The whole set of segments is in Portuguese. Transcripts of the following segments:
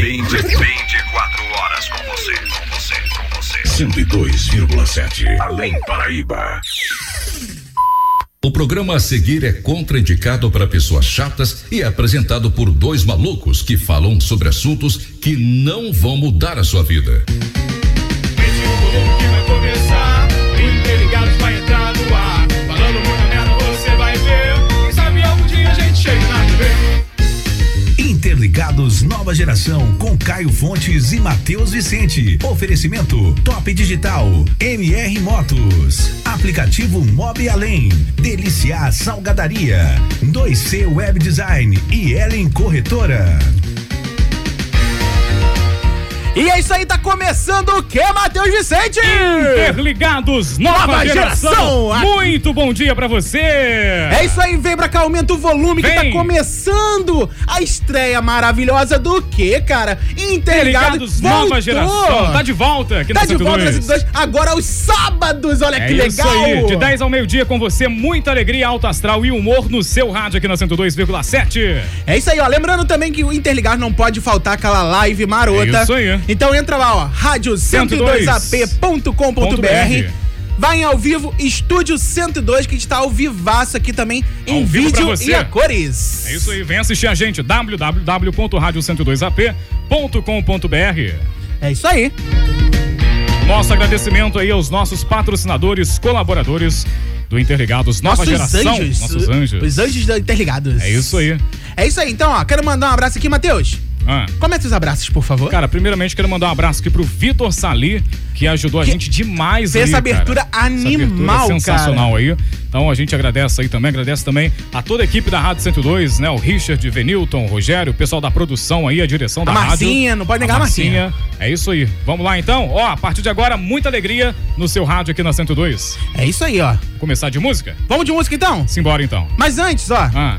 24 horas com você, com você, com você. 102,7 Além Paraíba. O programa a seguir é contraindicado para pessoas chatas e é apresentado por dois malucos que falam sobre assuntos que não vão mudar a sua vida. Interligados Nova Geração com Caio Fontes e Matheus Vicente. Oferecimento Top Digital, MR Motos, aplicativo Mob Além, Deliciar Salgadaria, 2C Web Design e Ellen Corretora. E é isso aí, tá começando o que, Matheus Vicente? Interligados, nova, Nova geração. geração. Muito bom dia pra você. É isso aí, vem pra cá, aumenta o volume que Vem. tá começando a estreia maravilhosa do que, cara? Interligados, Interligados, nova geração. Tá de volta aqui Tá na de volta na 102. 102. Agora aos sábados, olha É que isso legal. aí, de 10 ao meio-dia com você, muita alegria, alto astral e humor no seu rádio aqui na 102,7. É isso aí, ó. Lembrando também que o Interligar não pode faltar aquela live marota. É isso aí. Então entra lá, ó, rádio102ap.com.br. Vai em ao vivo, Estúdio 102, que está ao vivaço aqui também em Ao vídeo e a cores. É isso aí, vem assistir a gente, www.radio102ap.com.br. É isso aí. Nosso agradecimento aí aos nossos patrocinadores, colaboradores do Interligados Nova Nossos Geração. anjos. Nossos anjos. Os anjos da Interligados. É isso aí. É isso aí. Então, ó, quero mandar um abraço aqui, Matheus. Ah. Comece os abraços, por favor. Cara, primeiramente quero mandar um abraço aqui pro Vitor Sali, que ajudou a Que gente demais fez aí, essa abertura cara. animal, essa abertura sensacional aí. Então a gente agradece aí também, agradece também a toda a equipe da Rádio 102, né? O Richard, Venilton, o Rogério, o pessoal da produção aí, a direção da A Marcinha, rádio. não pode negar a Marcinha. É isso aí. Vamos lá então. Ó, a partir de agora, muita alegria no seu rádio aqui na 102. É isso aí, ó. Começar de música? Vamos de música então? Simbora então. Mas antes, ó. Ah,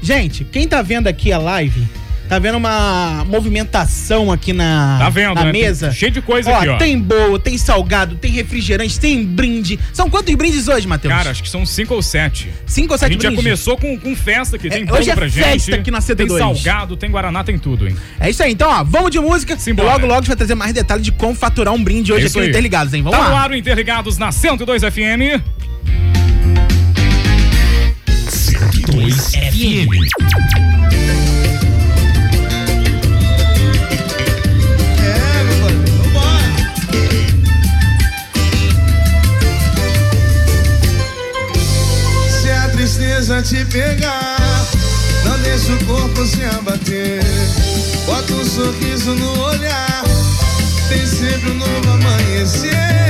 Gente, quem tá vendo aqui a live, tá vendo uma movimentação aqui na, Tá vendo, na né? mesa? Tem cheio de coisa aqui, ó. Tem bolo, tem salgado, tem refrigerante, tem brinde. São quantos brindes hoje, Matheus? cara, acho que são cinco ou sete. Cinco ou A sete gente já brindes? começou com, com festa aqui. Tem É, hoje é pra gente. festa aqui na Tem 102. salgado, tem guaraná, tem tudo, hein? É isso aí, então, ó, vamos de música. Simbora. Logo, logo a gente vai trazer mais detalhes de como faturar um brinde hoje É aqui isso no aí. Interligados, hein? Vamos tá no lá. ar o Interligados na 102 FM. 102 FM. Tristeza te pegar, não deixa o corpo se abater. Bota um sorriso no olhar, tem sempre um novo amanhecer.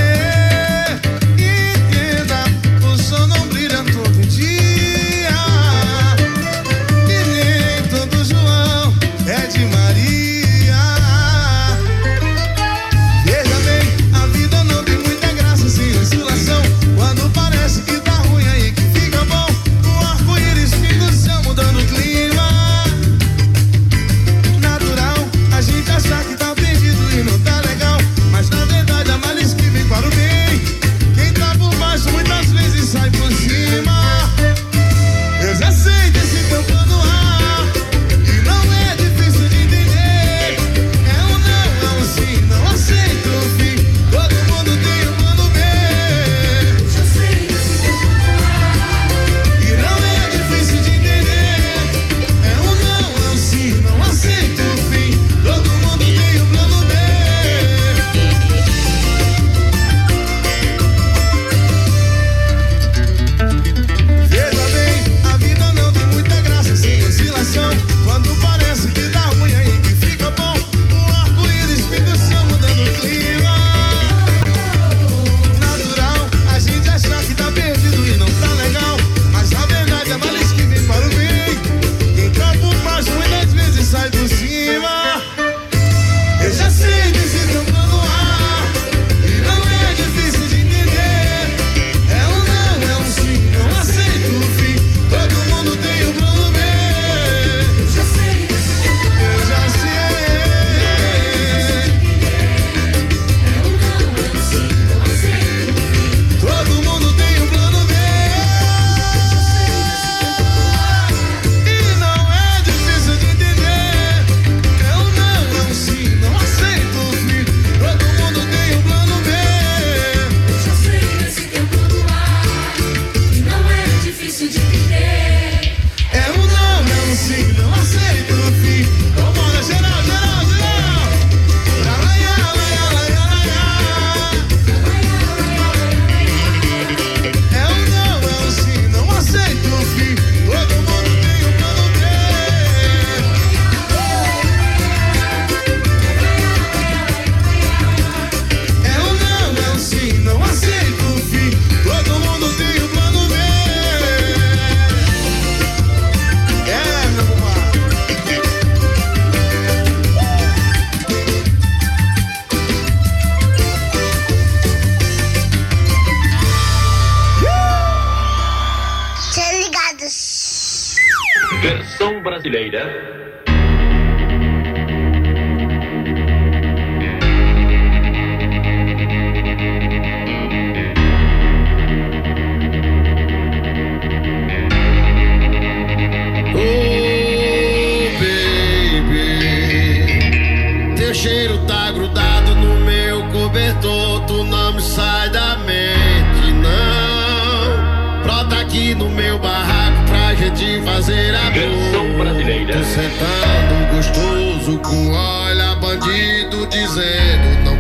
Cheiro tá grudado no meu cobertor, tu não me sai da mente, não. Brota aqui no meu barraco pra gente fazer Canção amor. brasileira. Tu sentando gostoso com olha bandido dizendo não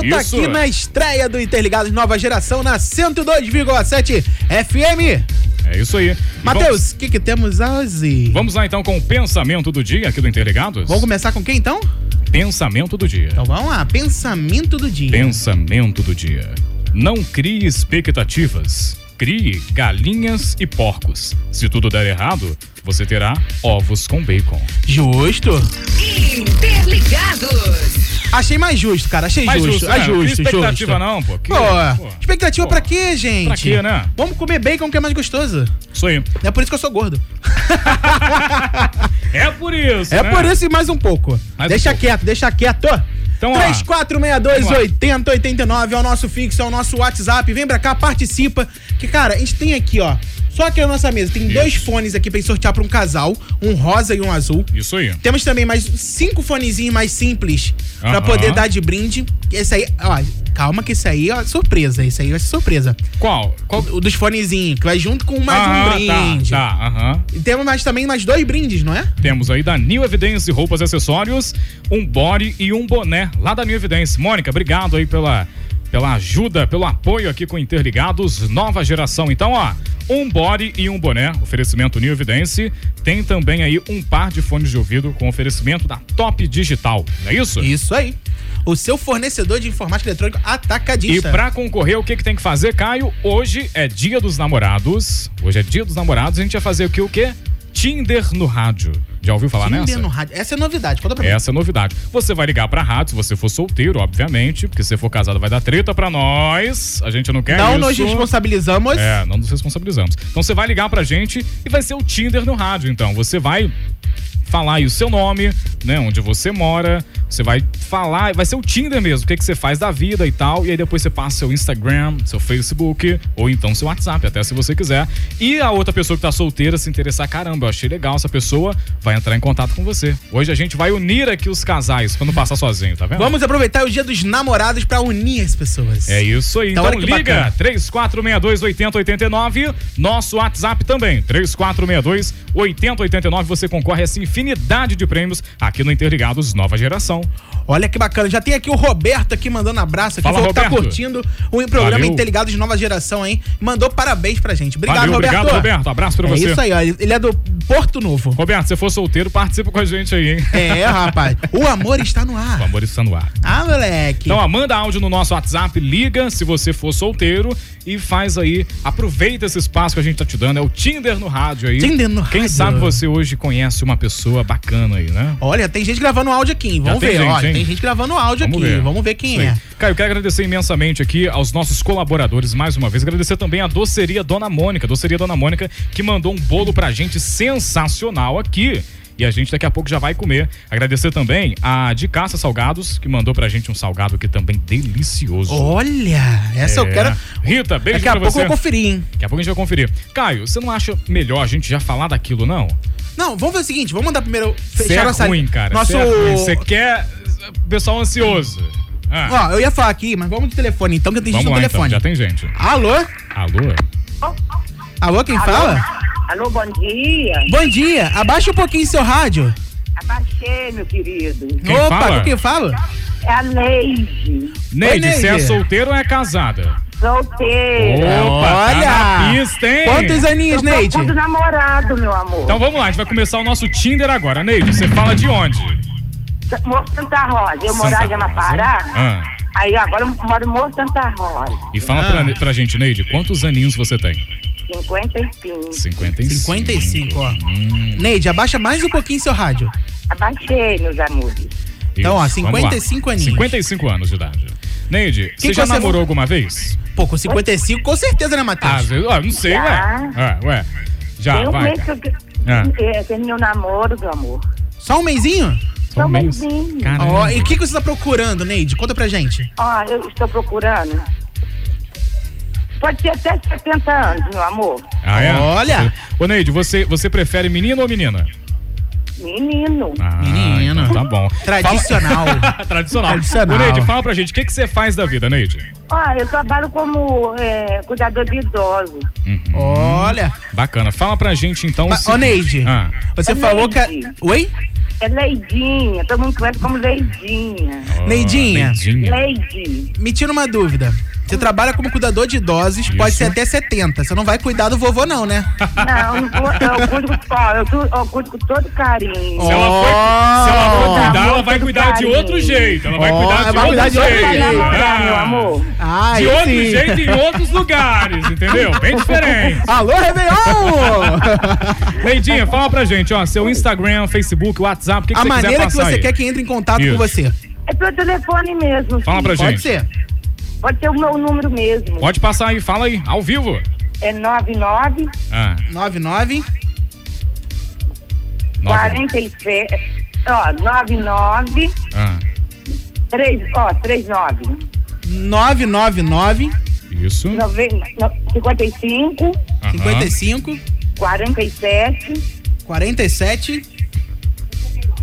volta Isso. aqui na estreia do Interligados Nova Geração na 102,7 FM. É isso aí. Matheus, o que, que temos hoje? Vamos, vamos lá então com o pensamento do dia aqui do Interligados? Vamos começar com quem então? Pensamento do dia. Então vamos lá, pensamento do dia. Pensamento do dia. Não crie expectativas. Crie galinhas e porcos. Se tudo der errado, você terá ovos com bacon. Justo. Interligados. Achei mais justo, cara. Achei Mais justo. justo, é né? justo, Não tem expectativa justo. não, pô. Que- Pô, pô. expectativa Pô. pra quê, gente? Pra quê, né? Vamos comer bacon que é mais gostoso. Isso aí. É por isso que eu sou gordo. É por isso, É né? por isso e mais um pouco. Mais um deixa pouco. quieto, deixa quieto. Então, ó, 3462 vamos lá. 8089 é o nosso fixo, é o nosso WhatsApp. Vem pra cá, participa. Que, cara, a gente tem aqui, ó. Só aqui na nossa mesa tem dois fones aqui pra gente sortear pra um casal, um rosa e um azul. Isso aí. Temos também mais cinco fonezinhos mais simples pra Aham. poder dar de brinde. Esse aí, ó, calma que esse aí, ó, surpresa. Esse aí vai ser surpresa. Qual? Qual? O dos fonezinhos, que vai junto com mais um Ah, brinde. Tá, tá, aham. E temos mais, também mais dois brindes, não é? Temos aí da New Evidence Roupas e Acessórios, um body e um boné lá da New Evidence. Mônica, obrigado aí pela, pela ajuda, pelo apoio aqui com Interligados, nova geração. Então, ó, um body e um boné, oferecimento New Evidence. Tem também aí um par de fones de ouvido com oferecimento da Top Digital, não é isso? Isso aí. O seu fornecedor de informática eletrônica E atacadista. pra concorrer, o que, que tem que fazer, Caio? Hoje é dia dos namorados. Hoje é dia dos namorados. A gente vai fazer o que? O quê? Tinder no rádio. Já ouviu falar Tinder nessa? no rádio. Essa é novidade, conta pra mim. Essa é novidade. Você vai ligar pra rádio se você for solteiro, obviamente, porque se for casado vai dar treta pra nós. A gente não quer Não isso. nos responsabilizamos. É, não nos responsabilizamos. Então você vai ligar pra gente e vai ser o Tinder no rádio, então. Você vai falar aí o seu nome, né? Onde você mora. Você vai falar, vai ser o Tinder mesmo, o que, que você faz da vida e tal. E aí depois você passa seu Instagram, seu Facebook, ou então seu WhatsApp, até se você quiser. E a outra pessoa que tá solteira se interessar, caramba, eu achei legal essa pessoa, vai entrar em contato com você. Hoje a gente vai unir aqui os casais pra não passar sozinho, tá vendo? Vamos aproveitar o dia dos namorados pra unir as pessoas. É isso aí. Então, Então, liga bacana. 3462-8089. Nosso WhatsApp também, 3462-8089. Você concorre a essa infinidade de prêmios aqui no Interligados Nova Geração. Olha que bacana. Já tem aqui o Roberto aqui mandando abraço aqui. Fala, falou que tá Roberto. curtindo o programa Valeu. Interligado de Nova Geração, hein? Mandou parabéns pra gente. Obrigado, Valeu, Roberto. obrigado, Roberto. Abraço pra é você. isso aí, ó. Ele é do Porto Novo. Roberto, se for solteiro, participa com a gente aí, hein? É, rapaz. O amor está no O ar. amor está no ar. Ah, moleque. Então, ó, manda áudio no nosso WhatsApp, liga se você for solteiro e faz aí, aproveita esse espaço que a gente tá te dando, é o Tinder no rádio aí. Tinder no Quem rádio. sabe você hoje conhece uma pessoa bacana aí, né? Olha, tem gente gravando áudio aqui, hein? Vamos tem ver. gente, Olha, hein? tem gente gravando áudio Vamos aqui. ver. Vamos ver quem é. Caio, eu quero agradecer imensamente aqui aos nossos colaboradores mais uma vez. Agradecer também a doceria Dona Mônica. Doceria Dona Mônica que mandou um bolo pra gente sensacional aqui. E a gente daqui a pouco já vai comer. Agradecer também a de Caça Salgados, que mandou pra gente um salgado aqui também delicioso. Olha, essa eu É. quero. Rita, beijo Daqui a pra pouco você. eu vou conferir, hein? Daqui a pouco a gente vai conferir. Caio, você não acha melhor a gente já falar daquilo, não? Não, vamos ver o seguinte, vamos mandar primeiro fechar é nossa ruim, cara. Nosso Você é ruim. Você quer pessoal ansioso. Ah, Ó, eu ia falar aqui, mas vamos de telefone então, que tem gente vamos no lá, telefone. então. Já tem gente. Alô? Alô? Alô, quem fala? Alô, bom dia. Bom dia. Abaixa um pouquinho seu rádio. Abaixei, meu querido. Quem Opa, fala? com quem fala? É a Neide, Neide, Neide. você é solteira ou é casada? solteira. Opa, tá na pista, hein? Quantos aninhos, Eu Neide? procuro namorado, meu amor. Então vamos lá, a gente vai começar o nosso Tinder agora. Neide, você fala de onde? Moço Santa Rosa. Eu morava em Amapará. Ah, Aí agora eu moro em Moço Santa Rosa. e fala Ah. pra, pra gente, Neide, quantos aninhos você tem? 55. 55. 55, ó. Hum, Neide, abaixa mais um pouquinho seu rádio. Abaixei, meus amores. Então, ó, isso, vamos lá. 55 aninhos. 55 anos de idade. Neide, você que já você namorou alguma vez? Pô, com 55, com certeza, né, Ah, Matheus? às vezes, ó, não sei, Já. ué. Ah, ué. Já, Tem um vai. mês que eu Ah. é, terminei o namoro, meu amor. Só um mêsinho? Só um mês. mêsinho. Caramba. Ó, e o que, que você tá procurando, Neide? Conta pra gente. Ó, eu estou procurando. Pode ser até 70 anos, meu amor. Ah, é? Olha. Ô, Neide, você, você prefere menino ou menina? Menino. Ah, Menino. então tá bom. Tradicional. Tradicional. Tradicional. Ô, Neide, fala pra gente, o que, que você faz da vida, Neide? Ó, eu trabalho como é, cuidador de idosos. Olha. Bacana. Fala pra gente, então. Mas, se- Ô, Neide, Ah, você É falou que. a- Neide. Oi? É Leidinha, todo mundo conhece como Leidinha. ó, Neidinha. Neidinha. Leide. Me tira uma dúvida. Você trabalha como cuidador de idosos, pode Isso. ser até 70. Você não vai cuidar do vovô, não, né? Não, não vou- eu cuido, ó, eu, eu cuido com todo carinho. Se ela for, se ela for Oh. cuidar, ela vai cuidar de outro jeito. Ela vai Oh, cuidar de vai outro cuidar de outro jeito. Vai jeito. Ah, meu amor. Ah, De outro sim. jeito em outros lugares, entendeu? Bem diferente. Alô, Réveillon! Neidinha, fala pra gente, ó, seu Instagram, Facebook, WhatsApp, o que, que A você quiser maneira que você aí? quer que entre em contato Isso. com você. É pelo telefone mesmo. Fala filho. pra Pode gente. ser. Pode ser o meu número mesmo. Pode passar aí, fala aí, ao vivo. É 99 Ah, 99 nove. 47. Ó, 99 Ah, 3, ó, 39. 999 isso. Nove- no- 55 Aham. 55 47 47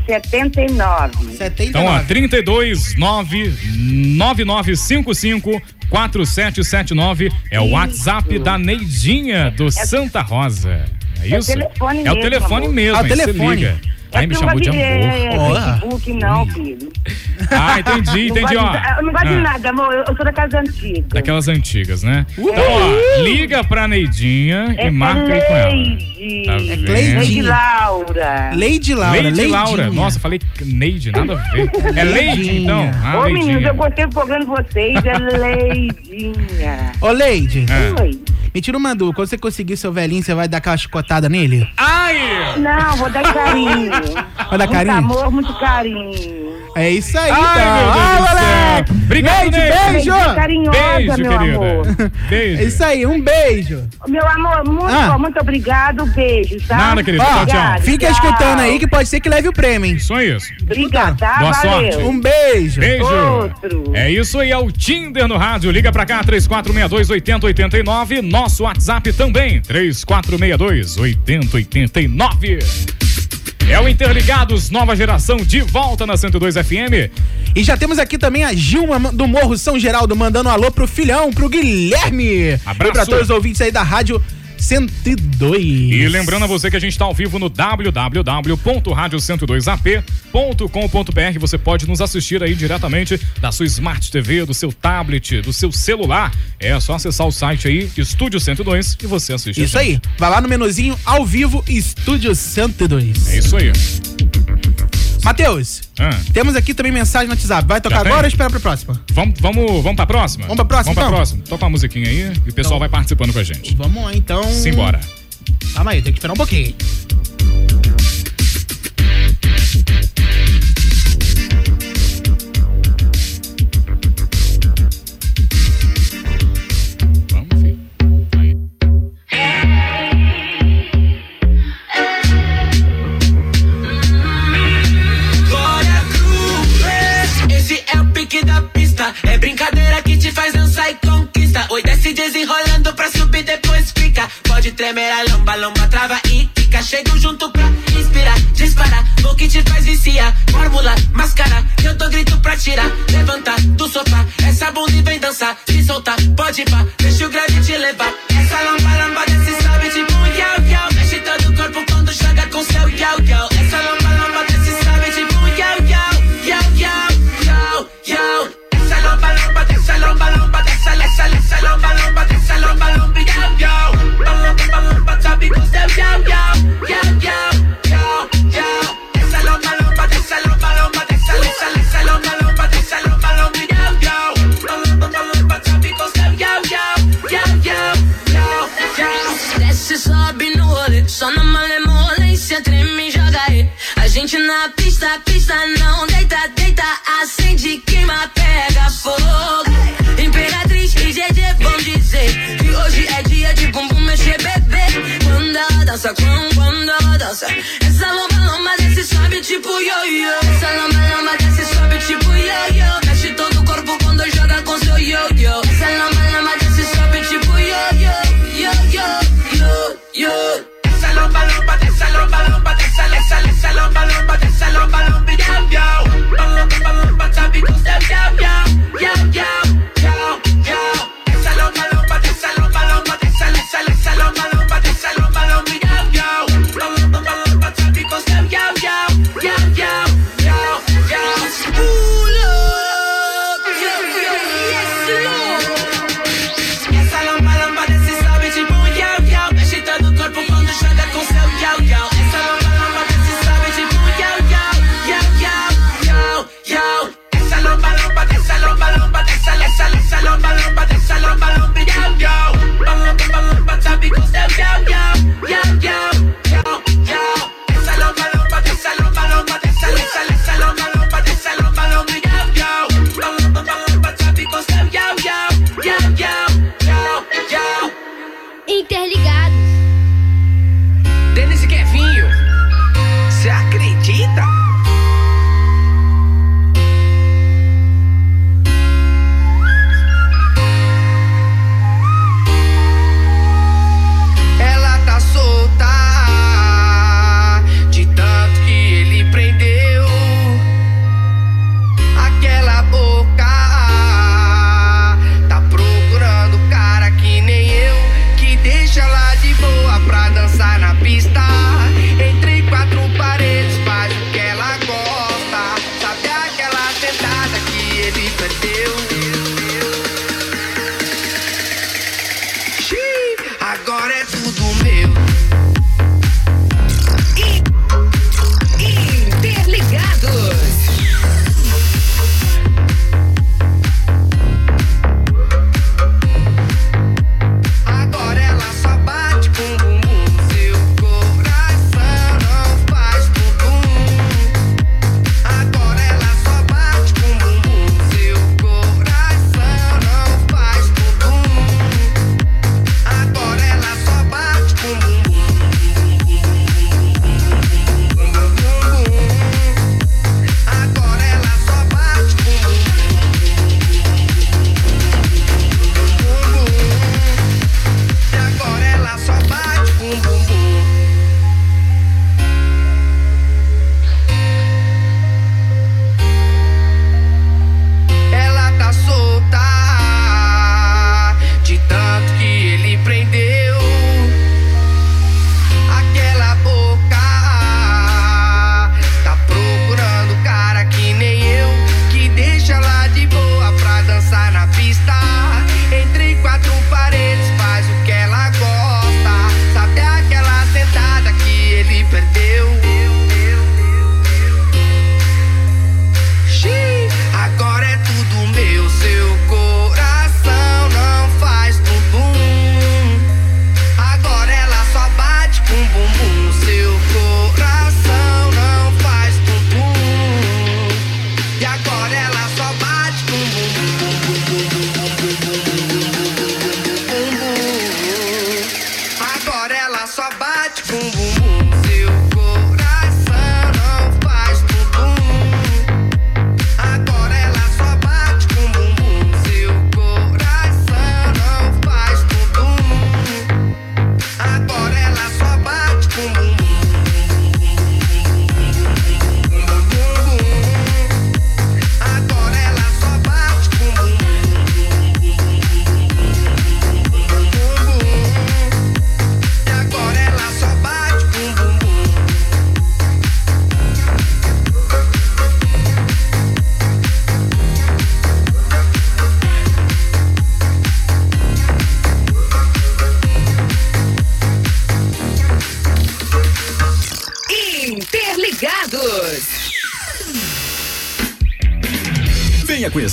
79. 79. Então, ó, 32 9 9955 4779 é o WhatsApp da Neidinha do Santa Rosa. É É o isso? telefone É o mesmo, telefone amor. mesmo, Ah, o telefone. Me É que chamou de amor. É. Facebook, não, filho. Ah, entendi, Não entendi, gosto ó. de- eu não gosto de Ah, nada, amor. Eu, sou da casa antiga. Daquelas antigas, né? Então, ó, liga pra Neidinha É, e marca aí com ela. Leide. Tá É? Leide. Leide Laura. Lady Laura. Leide Leidinha. Laura. Nossa, falei Neide, nada a ver. É Leide, então. Ah, Ô, meninos, Leidinha. eu gostei do programa de vocês. É Leidinha. Ô, Leide, É. Oi. Me tira uma dúvida. Quando você conseguir seu velhinho, você vai dar aquela chicotada nele? Ai! Não, vou dar carinho. Vai dar muito carinho? amor, muito carinho. É isso aí, Ai, então. meu Deus Ah, do céu. moleque. Obrigado, Neide, Neide. beijo. Beijo carinhosa, Beijo, meu querida. amor. Beijo. É isso aí, um beijo. Meu amor, muito, Ah. muito obrigado. Beijo, tá? Nada, querido. Tchau, tchau. Obrigado, Fica tchau. escutando aí que pode ser que leve o prêmio, hein? Só isso. Obrigada, tá? Boa Valeu. sorte. Um beijo. Beijo. Outro. É isso aí, é o Tinder no rádio. Liga pra cá, 3462-8089. Nosso WhatsApp também, 3462-8089. É o Interligados, nova geração, de volta na 102 FM. E já temos aqui também a Gilma do Morro São Geraldo mandando um alô pro filhão, pro Guilherme. Abraço. E pra todos os ouvintes aí da Rádio 102. E lembrando a você que a gente está ao vivo no www.radio102ap.com.br. Você pode nos assistir aí diretamente da sua Smart TV, do seu tablet, do seu celular. É só acessar o site aí, Estúdio 102, e você assiste. Isso aí. Vai lá no menuzinho ao vivo Estúdio 102. É isso aí. Matheus, Ah. temos aqui também mensagem no WhatsApp. Vai tocar agora ou espera pra próxima? Vamos, vamos, vamos pra próxima? Vamos pra próxima, Vamos pra então? próxima. Toca uma musiquinha aí e o pessoal Então. vai participando com a gente. Vamos lá então. Simbora. Calma aí, tem que esperar um pouquinho. Conquista. Oi, desce desenrolando pra subir, depois fica. Pode tremer a lomba, lomba, trava e quica. Chego junto pra inspirar, disparar. O que te faz viciar. Fórmula, máscara. Eu dou grito pra tirar. Levanta do sofá. Essa bunda e vem dançar. Se soltar, pode pá. Deixa o grave te levar. Essa lomba, lomba, desce, sobe tipo yau, yau. Mexe todo o corpo quando joga com seu yau, yau. Na pista, pista não deita, deita, acende, queima, pega fogo. Imperatriz e GG vão dizer que hoje é dia de bumbum mexer, bebê. Quando ela dança, quando, quando ela dança, essa lomba, lomba desce, sobe tipo yo-yo. Essa lomba, lomba desce, sobe tipo yo-yo. Mexe todo o corpo quando joga com seu yo-yo. Essa lomba, lomba desce, sobe tipo yo-yo, yo-yo, yo-yo.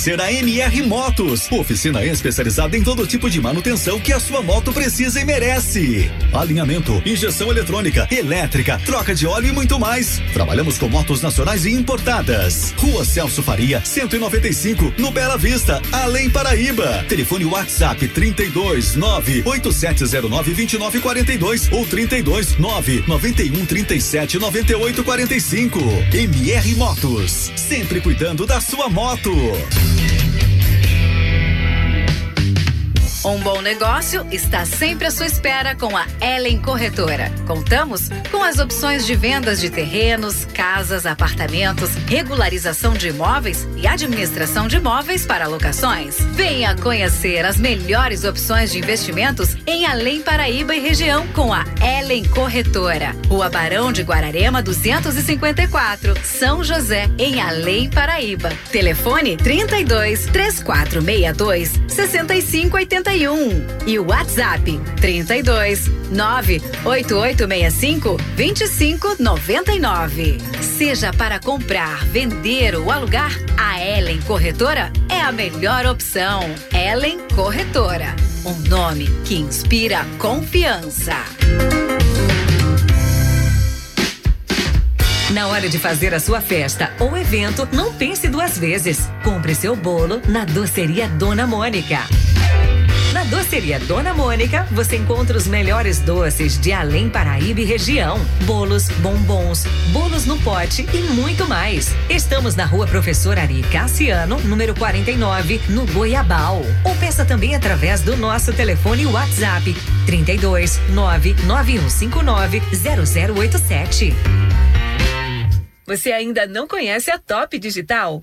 Conhecer a MR Motos, oficina especializada em todo tipo de manutenção que a sua moto precisa e merece. Alinhamento, injeção eletrônica, elétrica, troca de óleo e muito mais. Trabalhamos com motos nacionais e importadas. Rua Celso Faria, 195, no Bela Vista, Além Paraíba. Telefone WhatsApp 32 98709 2942 ou 32 9 91 37 98 45. MR Motos, sempre cuidando da sua moto. Um bom negócio está sempre à sua espera com a Ellen Corretora. Contamos com as opções de vendas de terrenos, casas, apartamentos, regularização de imóveis e administração de imóveis para locações. Venha conhecer as melhores opções de investimentos em Além Paraíba e região com a Ellen Corretora. Rua Barão de Guararema 254, São José, em Além Paraíba. Telefone 32 3462 6581 e o WhatsApp 32 98865 2599. Seja para comprar, vender ou alugar, a Ellen Corretora é a melhor opção. Ellen Corretora, um nome que inspira confiança. Na hora de fazer a sua festa ou evento, não pense duas vezes. Compre seu bolo na doceria Dona Mônica. Na doceria Dona Mônica, você encontra os melhores doces de Além Paraíba e região. Bolos, bombons, bolos no pote e muito mais. Estamos na rua Professor Ari Cassiano, número 49, no Goiabal. Ou peça também através do nosso telefone WhatsApp 32 99159 0087. Você ainda não conhece a Top Digital?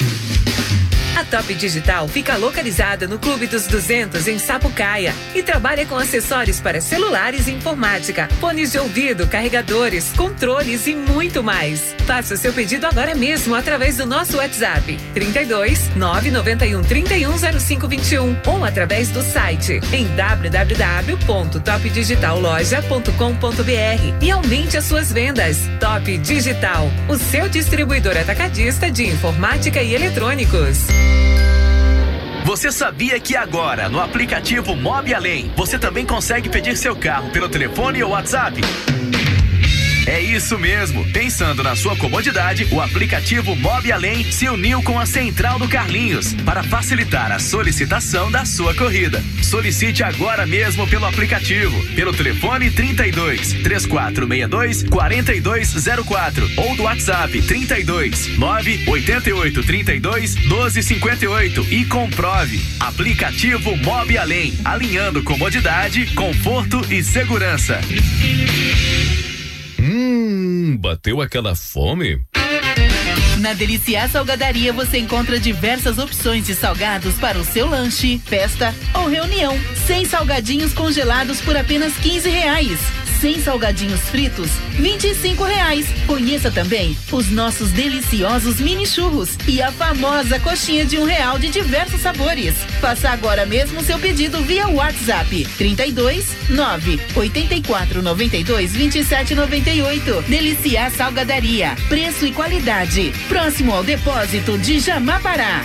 A Top Digital fica localizada no Clube dos 200 em Sapucaia e trabalha com acessórios para celulares e informática, fones de ouvido, carregadores, controles e muito mais. Faça o seu pedido agora mesmo através do nosso WhatsApp 32 991 31 0521 ou através do site em www.topdigitalloja.com.br e aumente as suas vendas. Top Digital, o seu distribuidor atacadista de informática e eletrônicos. Você sabia que agora, no aplicativo Mob Além, você também consegue pedir seu carro pelo telefone ou WhatsApp? É isso mesmo. Pensando na sua comodidade, o aplicativo Mob Além se uniu com a Central do Carlinhos para facilitar a solicitação da sua corrida. Solicite agora mesmo pelo aplicativo, pelo telefone 32 3462 4204 ou do WhatsApp 32 988 32 1258 e comprove. Aplicativo Mob Além, alinhando comodidade, conforto e segurança. Hum, bateu aquela fome? Na Deliciar Salgadaria você encontra diversas opções de salgados para o seu lanche, festa ou reunião. Sem salgadinhos congelados por apenas 15 reais. Sem salgadinhos fritos, 25 reais. Conheça também os nossos deliciosos mini churros e a famosa coxinha de um real de diversos sabores. Faça agora mesmo seu pedido via WhatsApp 32 9 84 92 27 98. Deliciar Salgadaria. Preço e qualidade. Próximo ao depósito de Jamapará.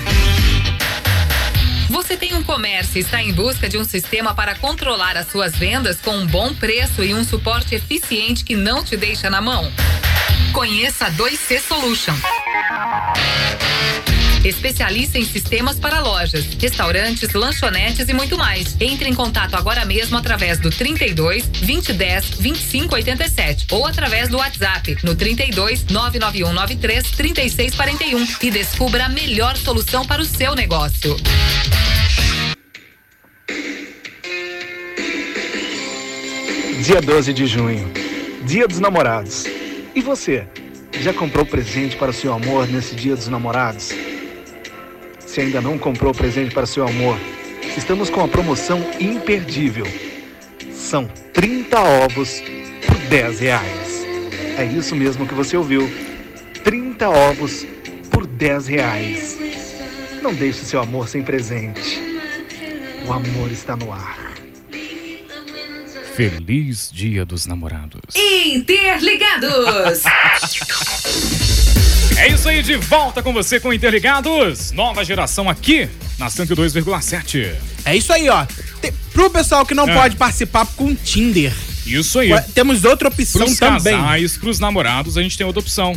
Você tem um comércio e está em busca de um sistema para controlar as suas vendas com um bom preço e um suporte eficiente que não te deixa na mão? Conheça a 2C Solution. Especialista em sistemas para lojas, restaurantes, lanchonetes e muito mais. Entre em contato agora mesmo através do 32 2010 2587 ou através do WhatsApp no 32 99193 3641 e descubra a melhor solução para o seu negócio. Dia 12 de junho, Dia dos Namorados. E você, já comprou presente para o seu amor nesse Dia dos Namorados? Se ainda não comprou presente para o seu amor, estamos com a promoção imperdível. São 30 ovos por 10 reais. É isso mesmo que você ouviu. 30 ovos por 10 reais. Não deixe seu amor sem presente. O amor está no ar. Feliz Dia dos Namorados. Interligados. É isso aí, de volta com você com Interligados. Nova geração aqui na 102,7. É isso aí, ó. Te- pro pessoal que não É. pode participar com Tinder. Isso aí. Temos outra opção Pros também. casais, pros namorados, a gente tem outra opção.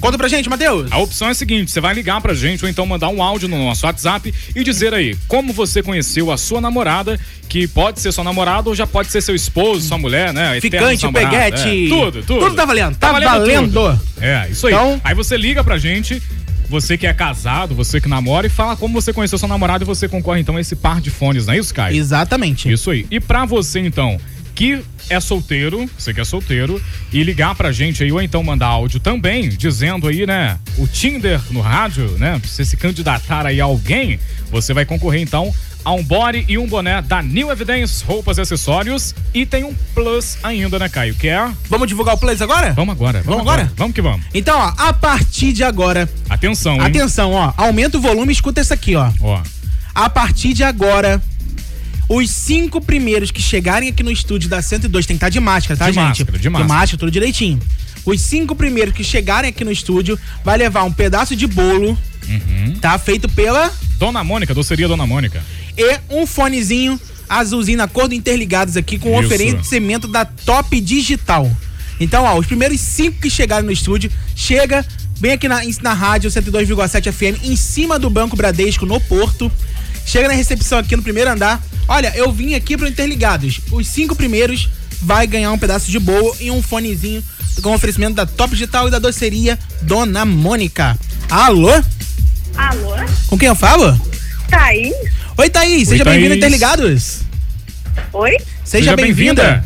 Conta pra gente, Matheus. A opção é a seguinte: você vai ligar pra gente ou então mandar um áudio no nosso WhatsApp e dizer aí como você conheceu a sua namorada, que pode ser sua namorada ou já pode ser seu esposo, sua mulher, né? Ficante, namorado, peguete. é. Tudo, tudo. Tudo tá valendo, tá valendo. tudo. É, isso aí. Então- Aí você liga pra gente. Você que é casado, você que namora e fala como você conheceu seu namorado e você concorre então a esse par de fones, não é isso, Caio? Exatamente. Isso aí. E pra você então que é solteiro, você que é solteiro, e ligar pra gente aí, ou então mandar áudio também, dizendo aí, né, o Tinder no rádio, né, pra você se candidatar aí a alguém, você vai concorrer então a um body e um boné da New Evidence Roupas e Acessórios e tem um plus ainda, né, Caio, que é... Vamos divulgar o plus agora? Vamos agora. Vamos agora? Vamos que vamos. Então, ó, a partir de agora. Atenção, hein? Atenção, ó. Aumenta o volume, escuta isso aqui, ó. Ó. A partir de agora. Os cinco primeiros que chegarem aqui no estúdio da 102 tem que estar de máscara, tá, De gente? máscara, de máscara. De máscara, tudo direitinho. Os cinco primeiros que chegarem aqui no estúdio vai levar um pedaço de bolo, Uhum. tá? Feito pela. Dona Mônica, doceria Dona Mônica. E um fonezinho azulzinho na cor do Interligados aqui com Isso. oferecimento da Top Digital. Então, ó, os primeiros cinco que chegarem no estúdio, chega bem aqui na, na rádio 102,7 FM, em cima do Banco Bradesco, no Porto. Chega na recepção aqui no primeiro andar. Olha, eu vim aqui pro Interligados. Os cinco primeiros vai ganhar um pedaço de bolo e um fonezinho com oferecimento da Top Digital e da doceria Dona Mônica. Alô? Alô? Com quem eu falo? Thaís? Oi, Thaís. Oi, Seja bem-vinda. Interligados. Oi? Seja bem-vinda.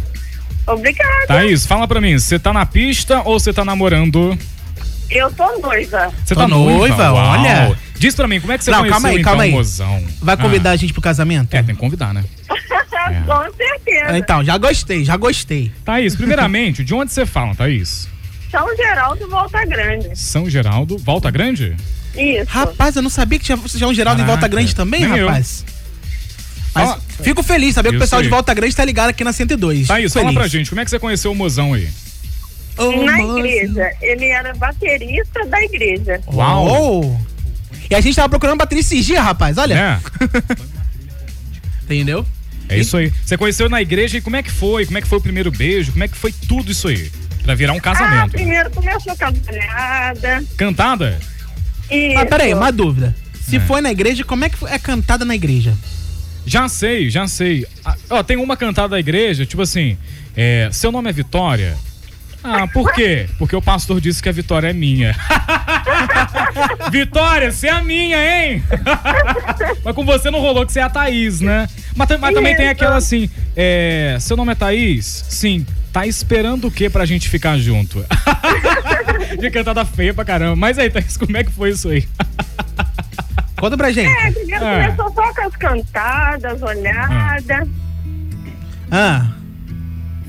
Obrigada. Thaís, fala pra mim, você tá na pista ou você tá namorando? Eu tô noiva. Você tá noiva, noiva, olha. Diz pra mim, como é que você Não, conheceu calma aí, então calma aí. o mozão? Vai convidar Ah, a gente pro casamento? É, tem que convidar, né? Com certeza. Então, já gostei, já gostei. Thaís, primeiramente, de onde você fala, Thaís? São Geraldo Volta Grande. São Geraldo, Volta Grande? Isso. Rapaz, eu não sabia que tinha, um Geraldo em Volta Grande também, nem eu. rapaz. Mas Fala- fico feliz de saber que o Isso pessoal de. Volta Grande tá ligado aqui na 102. Thaís, Fico fala pra gente, como é que você conheceu o mozão aí? Na igreja. Ele era baterista da igreja. Uau! E a gente tava procurando bateria esses dias, rapaz, olha. Entendeu? É isso aí. Você conheceu na igreja e como é que foi? Como é que foi o primeiro beijo? Como é que foi tudo isso aí? Pra virar um Ah, casamento. primeiro começou cantada. Cantada? Isso. Mas peraí, uma dúvida. Se É. foi na igreja, como é que é cantada na igreja? Já sei, já sei. Ah, ó, tem uma cantada da igreja, tipo assim, é, seu nome é Vitória? Ah, por quê? Porque o pastor disse que a vitória é minha. Vitória, você é a minha, hein? mas com você não rolou que você é a Thaís, né? Mas, mas também tem aquela assim, é, seu nome é Thaís? Sim. Tá esperando o quê pra gente ficar junto? De cantada feia pra caramba. Mas aí, Thaís, como é que foi isso aí? Conta pra gente. É, primeiro começou só com as cantadas, olhadas. Ah.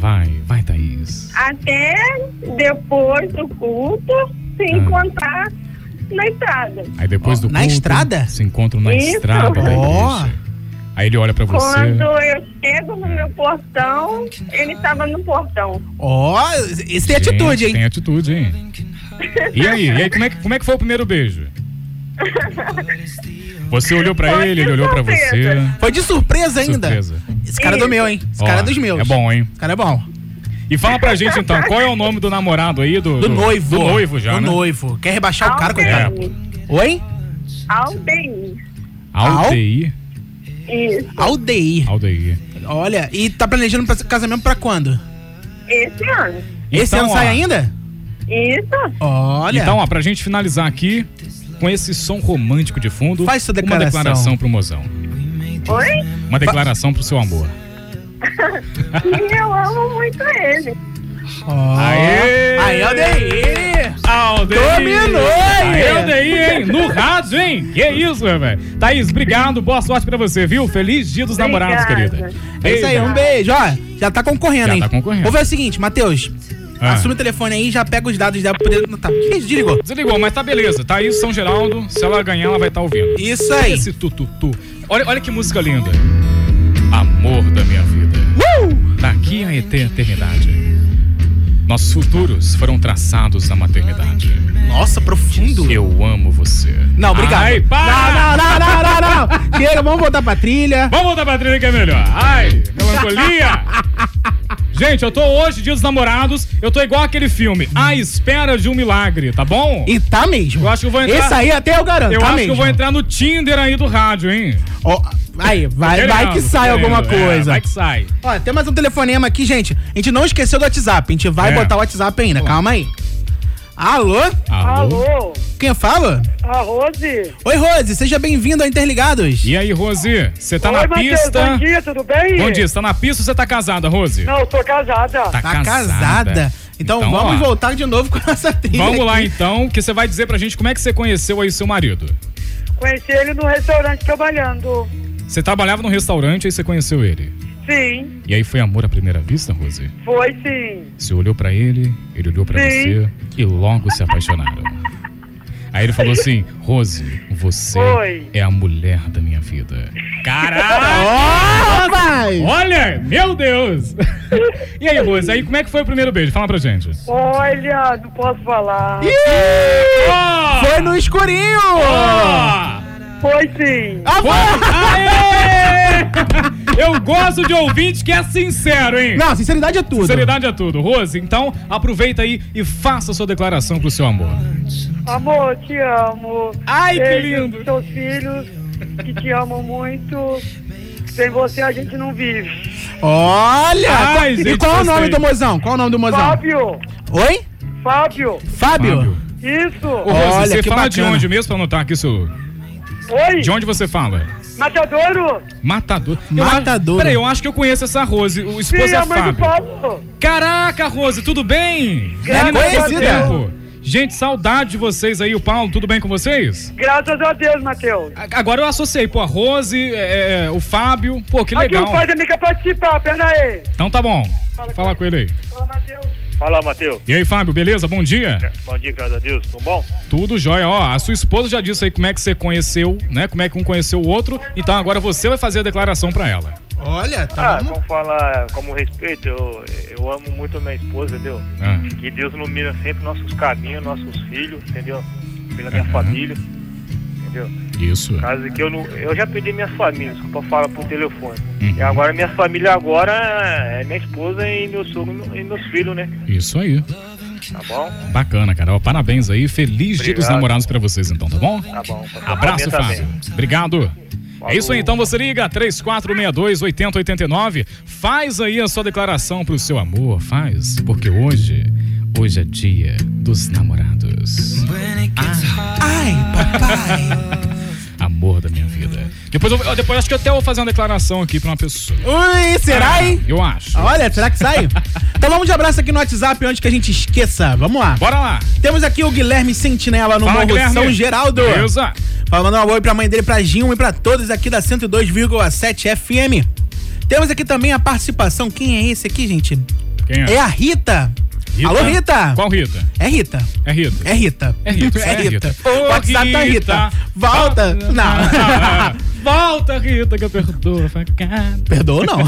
Vai, vai, Thaís. Até depois do culto se encontrar na estrada. Aí depois do na culto, estrada? Se encontram na Isso. estrada da Ó. igreja. Aí ele olha pra você. Quando eu chego no meu portão, ele estava no portão. Ó, esse tem Gente, atitude, hein? Tem atitude, hein? E aí, e aí como, é que, como é que foi o primeiro beijo? Você olhou pra Foi ele, ele olhou pra você. Foi de surpresa ainda. Surpresa. Esse cara é do meu, hein? Esse Ó, cara é dos meus. É bom, hein? Esse cara é bom. E fala pra gente então, qual é o nome do namorado aí? Do, Do noivo. Do noivo já, Do né? noivo. Quer rebaixar o cara, Aldeir. coitado? Oi? Aldeir. Aldeir. Isso. Aldeir. Aldeir. Olha, e tá planejando pra casamento pra quando? Esse ano. Esse Então, ano ó. sai ainda? Isso. Olha. Então, ó, pra gente finalizar aqui, com esse som romântico de fundo, Faz sua uma declaração. declaração pro mozão. Oi? Uma declaração pro seu amor. E eu amo muito ele. Ó. Aê! Aí, Aldeir! Aldeir! Dominou, hein? Aí, Aldeir, hein? No rádio, hein? Que isso, meu velho? Thaís, obrigado, boa sorte pra você, viu? Feliz dia dos namorados, Obrigada. querida. É isso aí, um beijo. Ó, já tá concorrendo, Já hein? tá concorrendo. Vou ver o seguinte, Matheus. Ah. Assume o telefone aí e já pega os dados dela pra poder isso, desligou? Desligou, mas tá beleza. Thaís São Geraldo, se ela ganhar, ela vai estar ouvindo. Isso aí. Esse tututu. Olha, olha que música linda. Amor da minha vida. Uh! Daqui a eternidade. Nossos futuros foram traçados na maternidade. Nossa, profundo. Eu amo você. Não, obrigado. Ai, para! Não, não, não, não, não, não. Chega, vamos voltar pra trilha. Vamos voltar pra trilha que é melhor. Ai, melancolia. Gente, eu tô hoje, dia dos namorados, eu tô igual aquele filme, A Espera de um Milagre, tá bom? E tá mesmo. Eu acho que eu vou entrar... Esse aí até eu garanto, Eu tá acho mesmo. que eu vou entrar no Tinder aí do rádio, hein? Ó, aí, vai, Tô vai querendo, que sai alguma. É, coisa. vai que sai. Ó, tem mais um telefonema aqui, gente. A gente não esqueceu do WhatsApp. A gente vai É. botar o WhatsApp ainda. Calma aí. Alô? Alô? Quem fala? A Rose. Oi, Rose. Seja bem-vindo ao Interligados. E aí, Rose, você tá Oi, na Matheus, pista? bom dia, tudo bem? Bom dia, você tá na pista ou você tá casada, Rose? Não, eu tô casada. Tá Tá casada. casada. Então, Então, vamos ó. voltar de novo com essa trilha. Vamos lá aqui. então, que você vai dizer pra gente como é que você conheceu aí seu marido. Conheci ele no restaurante trabalhando. Você trabalhava num restaurante e você conheceu ele. Sim, E aí foi amor à primeira vista, Rose? foi sim. Você olhou pra ele, ele olhou pra Sim. você e logo se apaixonaram. Aí ele falou assim: Rose, você Foi. é a mulher da minha vida. Ó, rapaz! Olha, meu Deus! E aí, Rose, aí como é que foi o primeiro beijo? Fala pra gente. Olha, não posso falar. Ó! Foi no escurinho! Ó! Foi sim. Ah, Aê! Eu gosto de ouvinte que é sincero, hein? Não, sinceridade é tudo. Sinceridade é tudo. Rose, então aproveita aí e faça a sua declaração pro seu amor. Amor, te amo. Ai, que lindo. Seus filhos, que te amam muito. Sem você a gente não vive. Olha! Ai, e gente, qual é o nome do mozão? Qual é o nome do mozão? Fábio, Oi? Fábio, Fábio? isso. Ô, Rose, Olha, você que fala de bacana. onde mesmo pra anotar aqui seu. Oi, De onde você fala? Matadouro. Matador. Eu Matador. acho- Peraí, eu acho que eu conheço essa Rose. O Sim, esposo é a mãe do Fábio. Paulo. Caraca, Rose, tudo bem? Graças Menina, quanto a Deus. tempo? Gente, saudade de vocês aí, o Paulo, tudo bem com vocês? Graças a Deus, Matheus. Agora eu associei, pô, a Rose, é, é, o Fábio, pô, que Aqui legal. o pai da amiga participar, pera aí. Então tá bom. Fala com ele aí. Fala, Matheus. Fala, Matheus. E aí, Fábio, beleza? Bom dia. Bom dia, graças a Deus. Tudo bom? Tudo jóia. Ó, a sua esposa já disse aí como é que você conheceu, né? Como é que um conheceu o outro. Então agora você vai fazer a declaração pra ela. Olha, tá Ah, vamos- falar como respeito. Eu, eu amo muito a minha esposa, entendeu? Ah. Que Deus ilumina sempre nossos caminhos, nossos filhos, entendeu? Pela minha família, entendeu? Isso. Caso que eu não. Eu já perdi minhas famílias, pra falar por telefone. Uhum. E agora minha família agora é minha esposa e meu sogro e meus filhos, né? Isso aí. Tá bom? Bacana, cara. Ó, parabéns aí. Feliz dia dos Obrigado. namorados pra vocês, então, tá bom? Tá bom. Sua Abraço, família Fábio. Obrigado. É isso aí, então você liga 3462-8089. Faz aí a sua declaração pro seu amor, faz, porque hoje, hoje é dia dos namorados. Ai, papai. Amor da minha vida. Depois, eu, depois acho que eu até vou fazer uma declaração aqui pra uma pessoa. Ui, será, Ah, hein? Eu acho. Olha, será que sai? então vamos de abraço aqui no WhatsApp antes que a gente esqueça. Vamos lá. Bora lá. Temos aqui o Guilherme Sentinela no Fala, Morro Guilherme. São Geraldo. Beleza. Falando um oi pra mãe dele, pra Gilma e pra todos aqui da 102,7 FM. Temos aqui também a participação. Quem é esse aqui, gente? Quem é? É a Rita. Rita? Alô, Rita. Qual Rita? É Rita. É Rita. É Rita. É Rita, É é Rita. Rita. O WhatsApp da Rita. Rita. Volta. Não. Volta, Rita, que eu perdoo a facada. Perdoa não.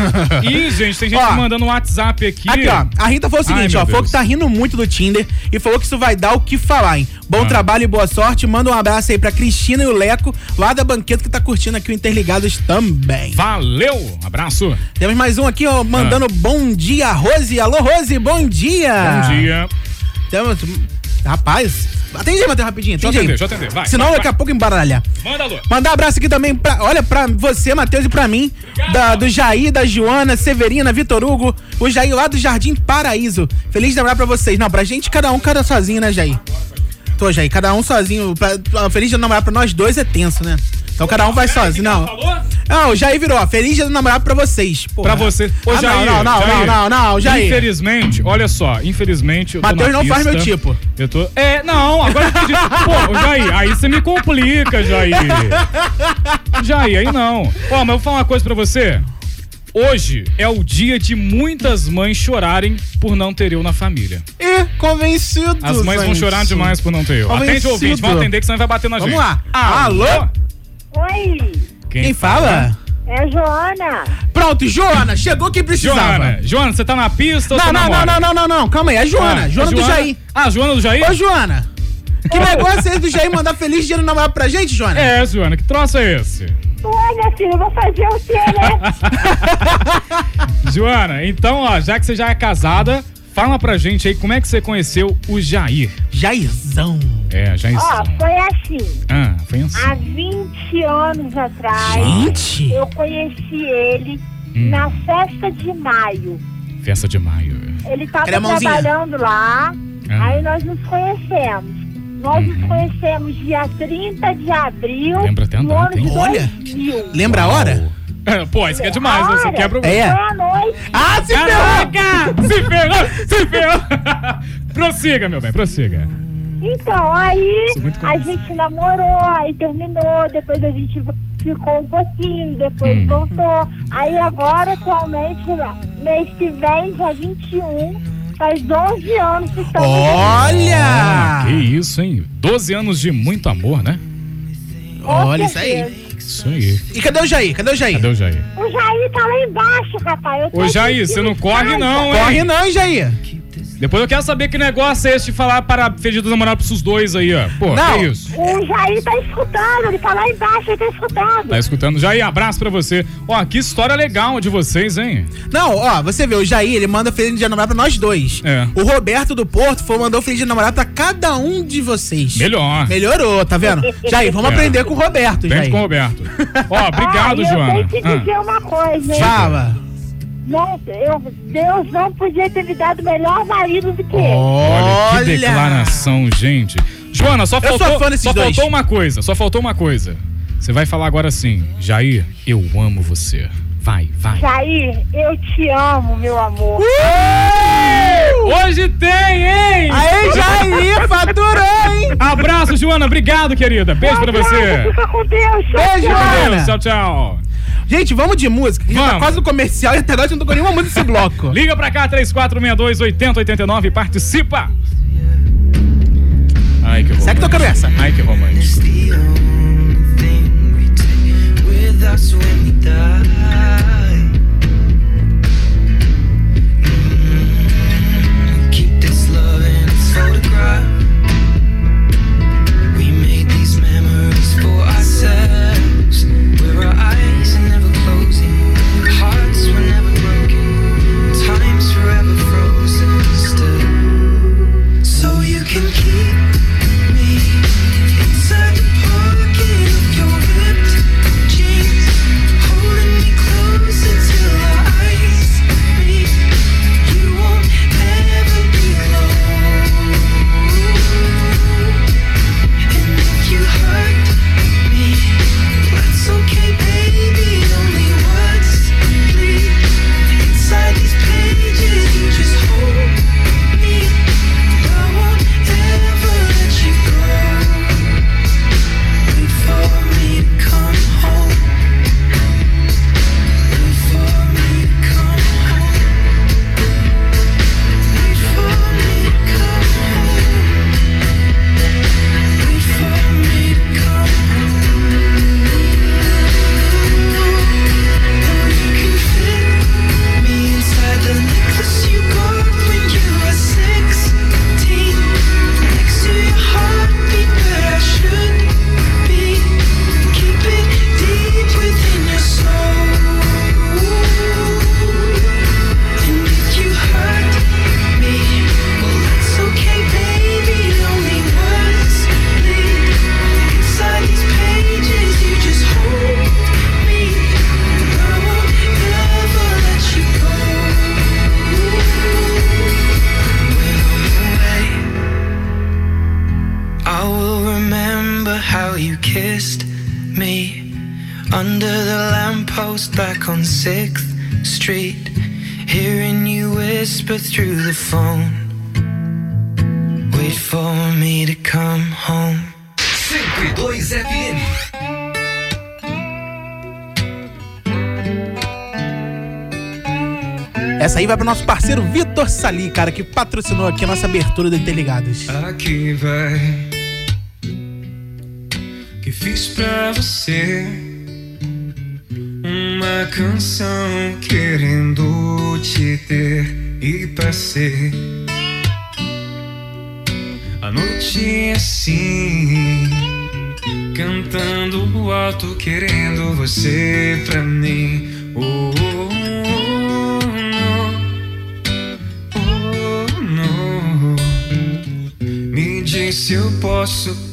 Ih, gente, tem gente Ó. mandando um WhatsApp aqui. Aqui, ó. A Rita falou o seguinte, Ai, ó. meu Falou Deus. que tá rindo muito do Tinder e falou que isso vai dar o que falar, hein? Bom Ah. trabalho e boa sorte. Manda um abraço aí pra Cristina e o Leco, lá da banqueta que tá curtindo aqui o Interligados também. Valeu, abraço. Temos mais um aqui, ó, mandando bom dia, Rose. Alô, Rose, bom dia. Ah. Bom dia. Temos. Rapaz, atende aí, Matheus, rapidinho. Deixa eu Atende atender, deixa eu atender. Vai, Senão vai, daqui vai. a pouco embaralhar. Manda, Lu. Mandar um abraço aqui também pra, olha, pra você, Matheus, e pra mim, da, do Jair, da Joana, Severina, Vitor Hugo, o Jair lá do Jardim Paraíso. Feliz de lembrar pra vocês. Não, pra gente, cada um, cada sozinho, né, Jair? Tô, Jair, cada um sozinho. Pra- feliz de namorar pra nós dois é tenso, né? Então cada um vai sozinho. Não. Não, o Jair virou, feliz de namorar pra vocês. Porra. Pra você. Ô, Ah, Jair, não, não, não, Jair. não, não, não, Jair. Infelizmente, olha só, infelizmente. eu Matheus não faz pista. meu tipo. Eu tô. É, não, agora eu entendi. Pô, Jair, aí você me complica, Jair. Jair, aí não. Ó, mas eu vou falar uma coisa pra você. Hoje é o dia de muitas mães chorarem por não ter eu na família. E convencido. As mães vão chorar demais por não ter eu. Atende o Convencido. ouvinte, vamos atender que senão vai bater na Vamos gente. lá. Alô? Oi. Quem, fala? É Joana. Pronto, Joana, chegou quem precisava. Joana, Joana, você tá na pista ou Não, você não, não, não, não, não, não, calma aí, é a Joana, Ah, Joana é do Jair. Ah, Joana do Jair? Ô, Joana, que negócio é esse do Jair mandar feliz dia do namorado pra gente, Joana? É, Joana, que troço é esse? Ué, minha filha, eu vou fazer o quê, né? Joana, então, ó, já que você já é casada, fala pra gente aí como é que você conheceu o Jair. Jairzão. É, Jairzão. Ó, foi assim. Ah, foi assim. Há 20 anos atrás, Gente! eu conheci ele Hum. na festa de maio. Festa de maio. Ele estava Cremãozinha. trabalhando lá, Ah. aí nós nos conhecemos. Nós nos conhecemos dia 30 de abril Lembra até a do ano de hein? Olha. 2000. Lembra a hora? Pô, isso que é demais, né? Você Olha, quebra o. É. À noite. Ah, se Caraca! Se ferrou! Se ferrou! prossiga, meu bem, prossiga. Então, aí a gente namorou, aí terminou, depois a gente ficou um pouquinho, depois Hum. voltou. Aí agora, atualmente, mês que vem, dia 21, faz 12 anos que estamos Ah, que isso, hein? 12 anos de muito amor, né? Olha isso aí. Isso aí. E cadê o Jair? Cadê o Jair? Cadê o Jair? O Jair tá lá embaixo, rapaz. Eu tô Ô, Jair, aqui você não corre não, hein? Corre não, hein, Jair? Depois eu quero saber que negócio é esse de falar para feliz dos namorados pros dois aí, ó. Pô, Não. que isso? O Jair tá escutando, ele tá lá embaixo, ele tá escutando. Tá escutando? Jair, abraço pra você. Ó, que história legal de vocês, hein? Não, ó, você vê, o Jair, ele manda feliz dia do namorado pra nós dois. É. O Roberto do Porto foi, mandou feliz dia do namorado pra cada um de vocês. Melhor. Melhorou, tá vendo? Jair, vamos É. aprender com o Roberto, Vem Jair. com o Roberto. Ó, obrigado, ah, e Joana. Eu tenho que Ah. dizer uma coisa, hein? Fala. Não, eu, Deus não podia ter me dado melhor marido do que ele. Olha, que declaração, gente. Joana, só Eu sou faltou, fã desses só dois. faltou uma coisa, só faltou uma coisa. Você vai falar agora assim, Jair, eu amo você. Vai, vai. Jair, eu te amo, meu amor. Hoje tem, hein? Aê, Jair, faturou, hein? Abraço, Joana. Obrigado, querida. Beijo pra você. Fica com Deus. Beijo, Joana. Deus. Tchau, tchau. Gente, vamos de música. A gente tá Vamos. quase no comercial e até agora a gente não tocou nenhuma música desse bloco. Liga pra cá, 3462-8089 e participa. Ai, que romântico. Segue tocando essa. Ai, que romântico. Vai pro nosso parceiro Vitor Sali, cara, que patrocinou aqui a nossa abertura do Interligados. Aqui vai que fiz pra você uma canção querendo te ter e pra ser a noite assim, cantando alto, querendo você pra mim. Eu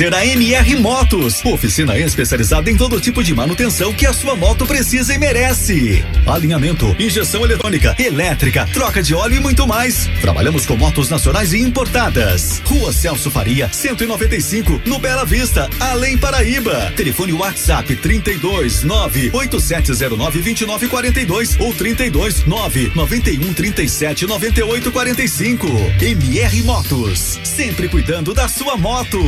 conhecer a MR Motos, oficina especializada em todo tipo de manutenção que a sua moto precisa e merece. Alinhamento, injeção eletrônica, elétrica, troca de óleo e muito mais. Trabalhamos com motos nacionais e importadas. Rua Celso Faria, 195, no Bela Vista, Além Paraíba. Telefone WhatsApp 32 98709 2942 ou 32 9 91 37 98 45. MR Motos, sempre cuidando da sua moto.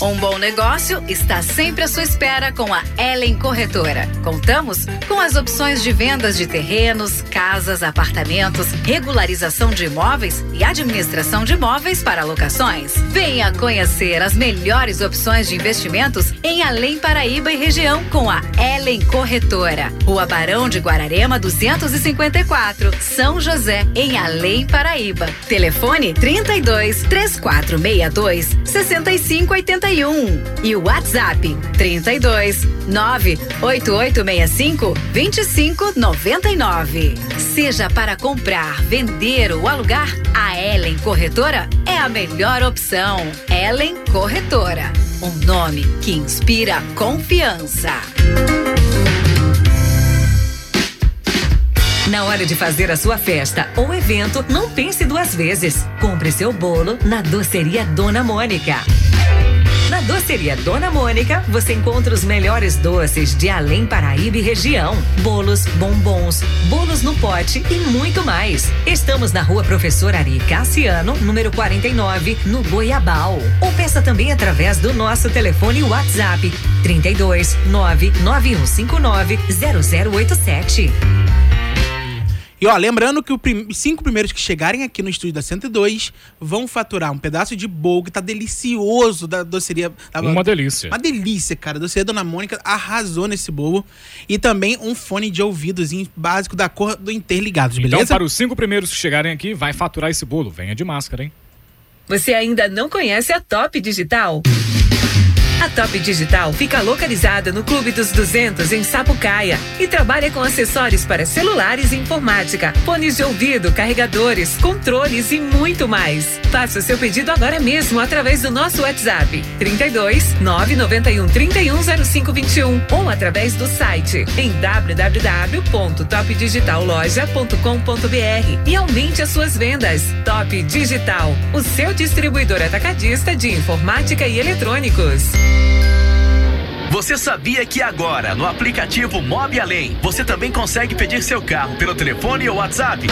Um bom negócio está sempre à sua espera com a Ellen Corretora. Contamos com as opções de vendas de terrenos, casas, apartamentos, regularização de imóveis e administração de imóveis para locações. Venha conhecer as melhores opções de investimentos em Além Paraíba e região com a Ellen Corretora. Rua Barão de Guararema 254, São José, em Além Paraíba. Telefone 32 3462 6581 e o WhatsApp 32 98865 2599. Seja para comprar, vender ou alugar, a Ellen Corretora é a melhor opção. Ellen Corretora, um nome que inspira confiança. Na hora de fazer a sua festa ou evento, não pense duas vezes. Compre seu bolo na Doceria Dona Mônica. Na Doceria Dona Mônica, você encontra os melhores doces de Além Paraíba e região. Bolos, bombons, bolos no pote e muito mais. Estamos na rua Professor Ari Cassiano, número 49, no Goiabal. Ou peça também através do nosso telefone WhatsApp 32 99159 0087. E ó, lembrando que os cinco primeiros que chegarem aqui no estúdio da 102 vão faturar um pedaço de bolo que tá delicioso da doceria. Da... Uma delícia. Uma delícia, cara. A doceria Dona Mônica arrasou nesse bolo. E também um fone de ouvidozinho básico da cor do Interligados, beleza? Então, para os cinco primeiros que chegarem aqui, vai faturar esse bolo. Venha de máscara, hein? Você ainda não conhece a Top Digital? A Top Digital fica localizada no Clube dos 200 em Sapucaia e trabalha com acessórios para celulares e informática, fones de ouvido, carregadores, controles e muito mais. Faça o seu pedido agora mesmo através do nosso WhatsApp 32 991 310521 ou através do site em www.topdigitalloja.com.br e aumente as suas vendas. Top Digital, o seu distribuidor atacadista de informática e eletrônicos. Você sabia que agora, no aplicativo Mob Além, você também consegue pedir seu carro pelo telefone ou WhatsApp?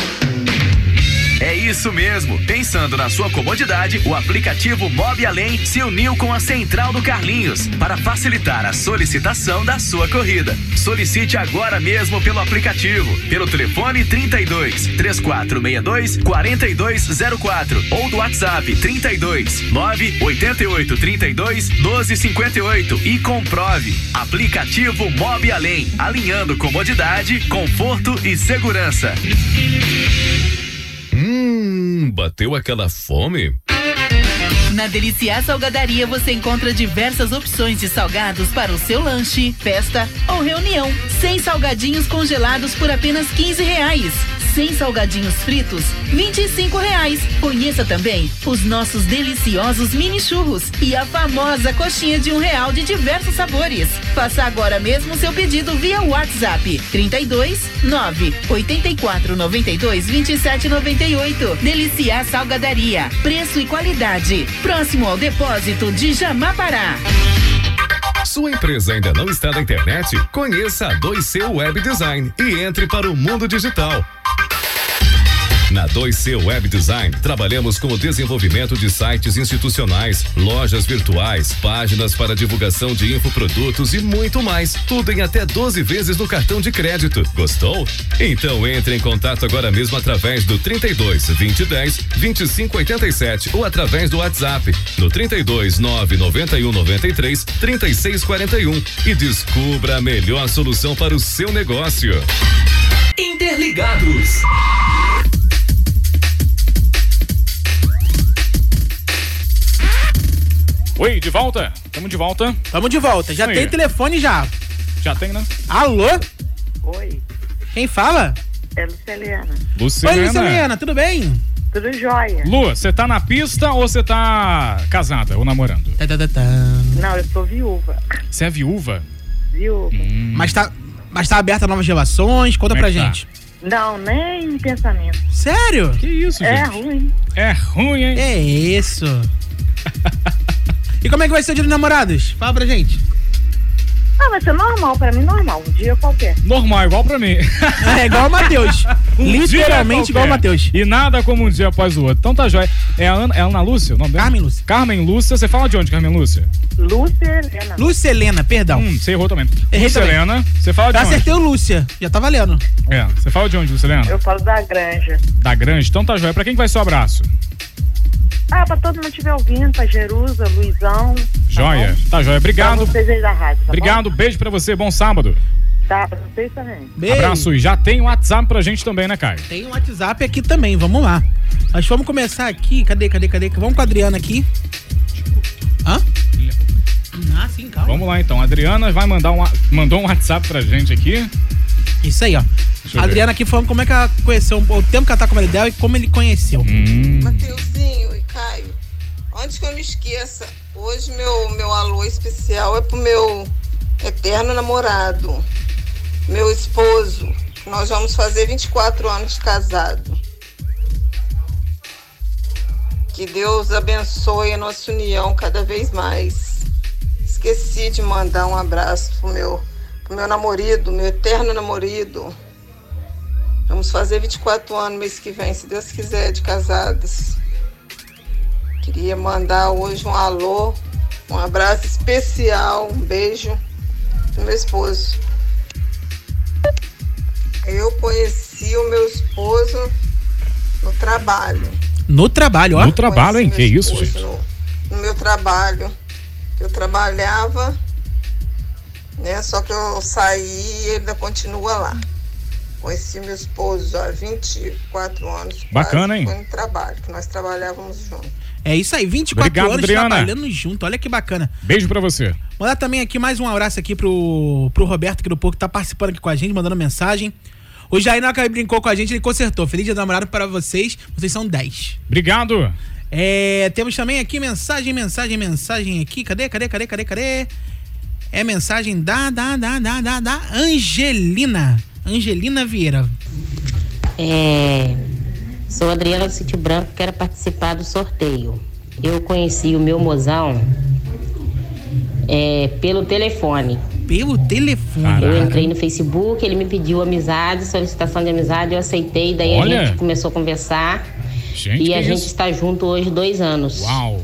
É isso mesmo. Pensando na sua comodidade, o aplicativo Mob Além se uniu com a Central do Carlinhos para facilitar a solicitação da sua corrida. Solicite agora mesmo pelo aplicativo, pelo telefone 32 3462 4204 ou do WhatsApp 32 988 32 1258 e comprove. Aplicativo Mob Além, alinhando comodidade, conforto e segurança. Hum, bateu aquela fome? Na Deliciar Salgadaria você encontra diversas opções de salgados para o seu lanche, festa ou reunião. Sem salgadinhos congelados por apenas 15 reais. Sem salgadinhos fritos, 25 reais. Conheça também os nossos deliciosos mini churros e a famosa coxinha de um real de diversos sabores. Faça agora mesmo seu pedido via WhatsApp 32 9 84 92 27 98. Deliciar Salgadaria. Preço e qualidade. Próximo ao depósito de Jamapará. Sua empresa ainda não está na internet? Conheça a 2C Web Design e entre para o mundo digital. Na 2C Web Design, trabalhamos com o desenvolvimento de sites institucionais, lojas virtuais, páginas para divulgação de infoprodutos e muito mais. Tudo em até 12 vezes no cartão de crédito. Gostou? Então entre em contato agora mesmo através do 32 2010 2587 ou através do WhatsApp no 32 991 93 3641 e descubra a melhor solução para o seu negócio. Interligados. Oi, de volta? Tamo de volta. Tamo de volta. Já Aí. tem telefone já. Já tem, né? Alô? Oi, Quem fala? é Luceliana. Luciana. Oi, Luciliana, tudo bem? Tudo jóia. Lu, você tá na pista ou você tá casada ou namorando? Tá, tá, tá, tá. Não, eu sou viúva. Você é viúva? Viúva. Mas tá, mas tá aberta a novas relações? Conta Como pra é que tá? gente. Não, nem pensamento. Sério? Que isso, É gente? ruim. É ruim, hein? É isso. e como é que vai ser o dia dos namorados? Fala pra gente. Ah, vai ser normal, pra mim normal. Um dia qualquer. Normal, igual pra mim. É igual o Matheus. Um Literalmente igual o. Matheus. E nada como um dia após o outro. Então tá jóia. É a Ana, é a Ana Lúcia o nome dela? Carmen Lúcia. Carmen Lúcia. Você fala de onde, Carmen Lúcia? Lúcia Helena. Lúcia Helena, perdão. Hum, você errou também. Errei Lúcia também. Helena. Você fala de Eu onde? acertei o Lúcia. Já tá valendo. É, você fala de onde, Lúcia Helena? Eu falo da granja. Da Grande. Então tá jóia. Pra quem que vai ser o abraço? Ah, pra todo mundo estiver ouvindo, pra Jerusa, Luizão. Joia. Tá jóia. Pra Obrigado. vocês aí da rádio, tá Obrigado. Beijo pra você. Bom sábado. bom? Tá, pra vocês também. Beijo. Abraço. E já tem um WhatsApp pra gente também, né, Caio? Tem um WhatsApp aqui também, vamos lá. Nós vamos começar aqui. Cadê, cadê, cadê? Vamos com a Adriana aqui. Hã? Ah, sim, calma. Vamos lá então. A Adriana vai mandar um, mandou um WhatsApp pra gente aqui. Isso aí, ó. A. Adriana aqui falando como é que ela conheceu, o tempo que ela tá com o marido dela e como ele conheceu. Hum. Mateuzinho e Caio, antes que eu me esqueça, hoje meu, meu alô especial é pro meu eterno namorado, meu esposo, Nós vamos fazer 24 anos de casado. Que Deus abençoe a nossa união cada vez mais. Esqueci de mandar um abraço pro meu, meu namorado, meu eterno namorado. Vamos fazer 24 anos mês que vem, se Deus quiser, de casados. Queria mandar hoje um alô, um abraço especial, um beijo pro meu esposo. Eu conheci o meu esposo no trabalho. No trabalho, ó. No trabalho, hein? Que isso, gente? No, no meu trabalho. Eu trabalhava, né? Só que eu saí e ele ainda continua lá. Conheci meu esposo há 24 anos. Bacana, quase, hein? Foi no trabalho, que nós trabalhávamos juntos. É isso aí, 24 Obrigado, anos Adriana. trabalhando junto. Olha que bacana. Beijo pra você. Mandar também aqui mais um abraço aqui pro, pro Roberto aqui do Pouco, que tá participando aqui com a gente, mandando mensagem. O Jair Naka brincou com a gente, ele consertou. Feliz dia do namorado para vocês. Vocês são 10. Obrigado. É, temos também aqui mensagem, mensagem, mensagem aqui. Cadê, cadê, cadê, cadê, cadê? É mensagem da, da, da, da, da, da Angelina. Angelina Vieira. É, sou Adriana do Sítio Branco, quero participar do sorteio. Eu conheci o meu mozão é, pelo telefone. Pelo telefone? Eu entrei no Facebook, ele me pediu amizade, solicitação de amizade, eu aceitei, daí Olha. a gente começou a conversar. Gente, e a gente isso? está junto hoje dois anos. Uau.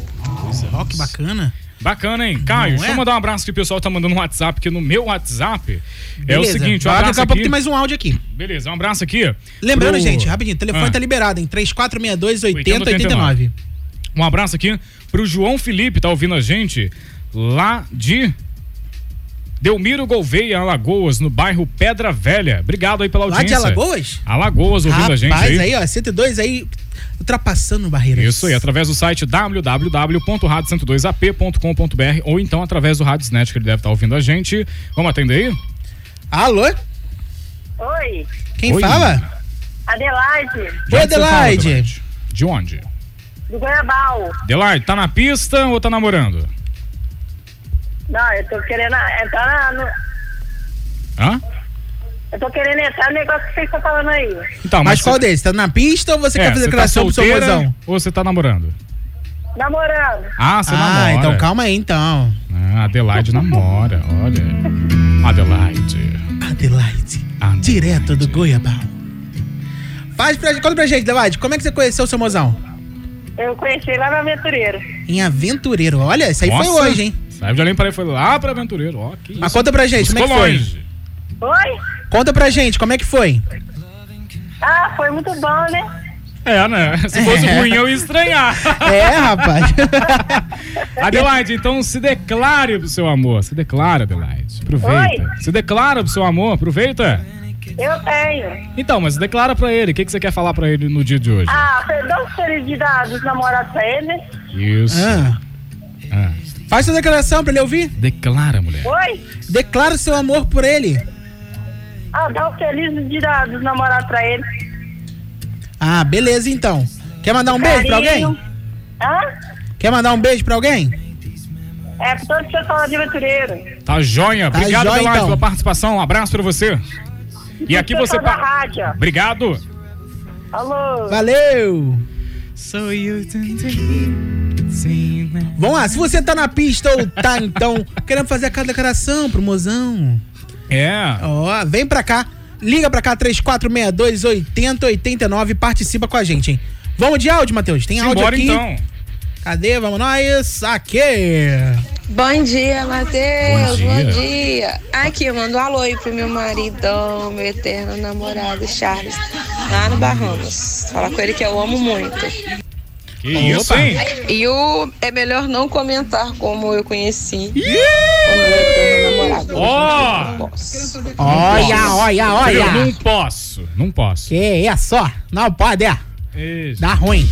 Ó, que bacana. Bacana, hein? Caio, Não deixa eu é? mandar um abraço que o pessoal tá mandando um WhatsApp aqui no meu WhatsApp. É o Beleza. seguinte, um abraço Daqui a pouco tem mais um áudio aqui. Beleza, um abraço aqui. Lembrando, pro- gente, rapidinho, o telefone Ah. tá liberado em 3462 8089. 8089. Um abraço aqui pro João Felipe, tá ouvindo a gente lá de Delmiro Gouveia, Alagoas, no bairro Pedra Velha. Obrigado aí pela Lá audiência. de Alagoas? Alagoas ouvindo a gente Rapaz, aí. aí, ó, 102 aí, ultrapassando barreiras. Isso aí, através do site www.radio102ap.com.br ou então através do Radiosnet que ele deve estar ouvindo a gente. Vamos atender aí? Alô? Oi, Quem Oi. Adelaide, De Oi, fala, Adelaide. De onde? do Goiabal. Adelaide, tá na pista ou tá namorando? Não, eu tô querendo entrar no. Hã? Eu tô querendo entrar no negócio que vocês estão falando aí. Então, mas, mas qual você- deles? Tá na pista ou você É, quer fazer tá declaração pro seu mozão? ou você tá namorando? Namorando. Ah, você ah, namora. então calma aí, então. Ah, Adelaide namora, olha. Adelaide. Adelaide. Direto do Goiabal. Faz pra, conta pra gente, Adelaide, como é que você conheceu o seu mozão? Eu conheci lá no Aventureiro. Em Aventureiro. Olha, isso aí foi Nossa, hoje, hein? Saiu de Além para foi lá pra Aventureiro. Ó, que Mas isso. conta pra gente, como é que foi? longe. Oi? Conta pra gente, como é que foi? Ah, foi muito bom, né? É, né? Se fosse É. ruim, eu ia estranhar. É, rapaz. Adelaide, então se declare pro seu amor. Se declara, Adelaide. Aproveita. Oi. Se declara pro seu amor, aproveita. Eu tenho. Então, mas declara pra ele. O que, que você quer falar pra ele no dia de hoje? Ah, os felicidades dos namorados pra ele? Isso. Ah. Ah. Faz sua declaração pra ele ouvir. Declara, mulher. Oi? Declara o seu amor por ele. Ah, dá os felicidades dos namorados pra ele. Ah, beleza então. Quer mandar um beijo pra alguém? Carinho. Hã? Quer mandar um beijo pra alguém? É, pra todo pessoal de aventureiro. Tá joia. Tá Obrigado, joia, Adelaide, então. pela participação. Um abraço pra você. E aqui você. Pa- rádio. Obrigado. Alô? Valeu! So you Vamos lá, se você tá na pista ou tá então querendo fazer aquela declaração pro mozão. É. Ó, vem pra cá, liga pra cá 3462 8089 e participa com a gente, hein? Vamos de áudio, Matheus? Tem áudio Simbora, aqui? então. Cadê? Vamos nós. Aqui. Bom dia, Matheus. Bom Bom dia. Aqui, eu mando um alô aí pro meu maridão, meu eterno namorado, Charles, lá no Bahamas. Falar com ele que eu amo muito. Que isso, hein? E o é melhor não comentar como eu conheci. Ó! Não posso. Olha, olha, olha. Eu não posso. Não posso. Que é só? Não pode, é. Isso. Dá ruim.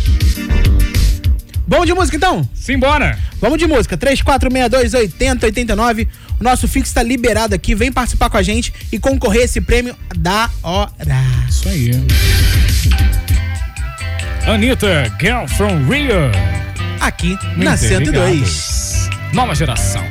Vamos de música então? Simbora. Vamos de música. 3462 8089. O nosso fixo tá liberado aqui. Vem participar com a gente e concorrer a esse prêmio da hora. Isso aí. Anitta, Girl from Rio. Aqui No na Interligados. 102. Nova geração.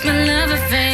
It's my love affair.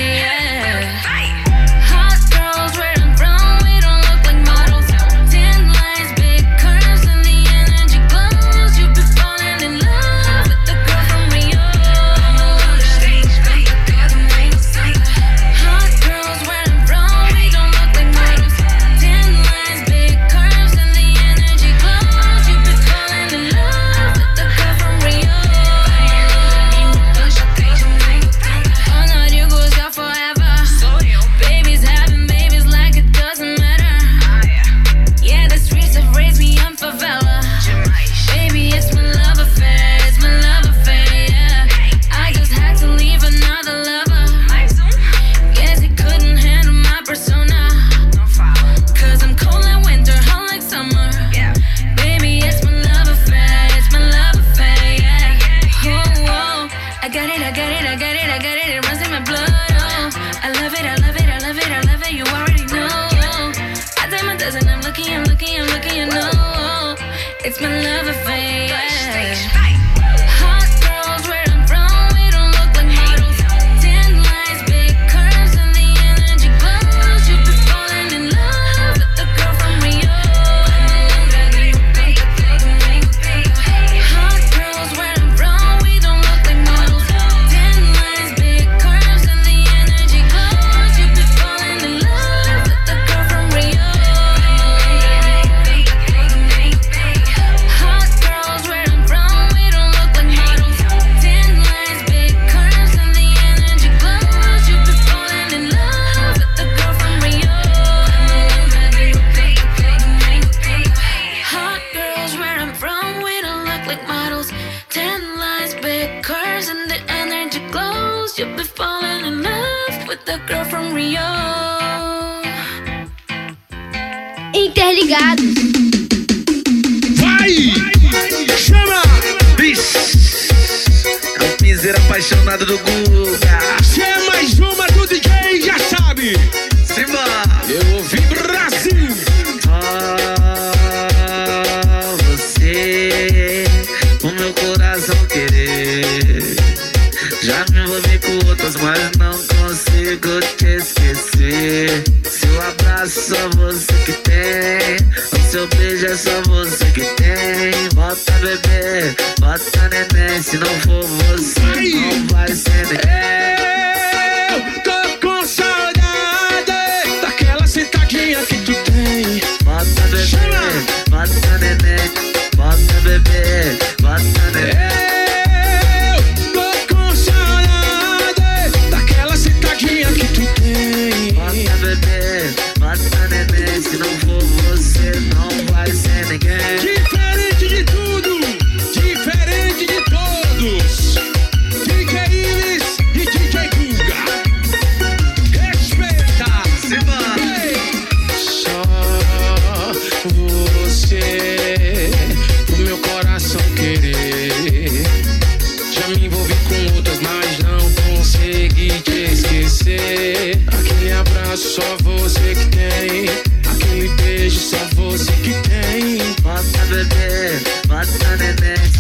mas só você que tem. Aquele beijo só você que tem. Bota bebê, bota neném,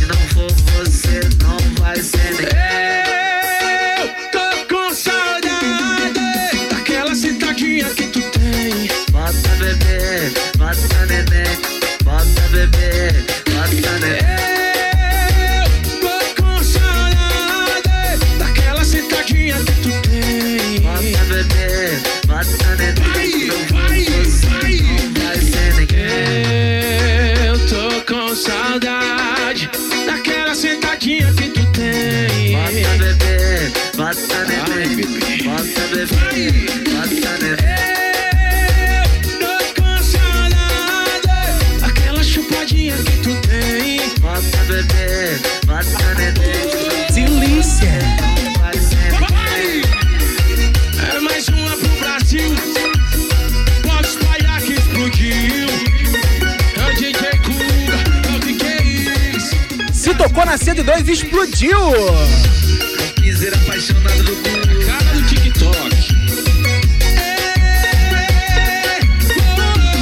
102 explodiu!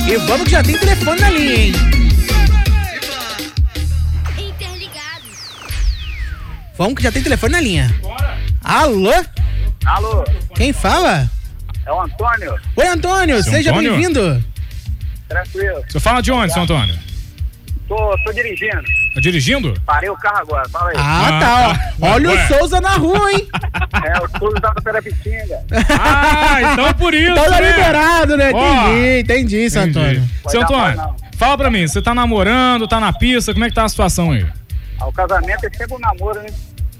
E vamos que já tem telefone na linha, hein? Vamos que já tem telefone na linha. Alô? Alô? Quem fala? É o Antônio. Oi, Antônio, Seu seja bem-vindo. Tranquilo. Você fala de onde, seu Antônio? Tô, tô dirigindo. Tá dirigindo? Parei o carro agora, fala aí. Ah, tá, ó. Olha Ué. o Souza na rua, hein? É, o Souza tá na Perapitinga. Ah, então por isso, Então tá né? liberado, né? Entendi, entendi, seu. Antônio. Seu Antônio, fala pra mim, você tá namorando, tá na pista, como é que tá a situação aí? Ah, o casamento é sempre um namoro, né?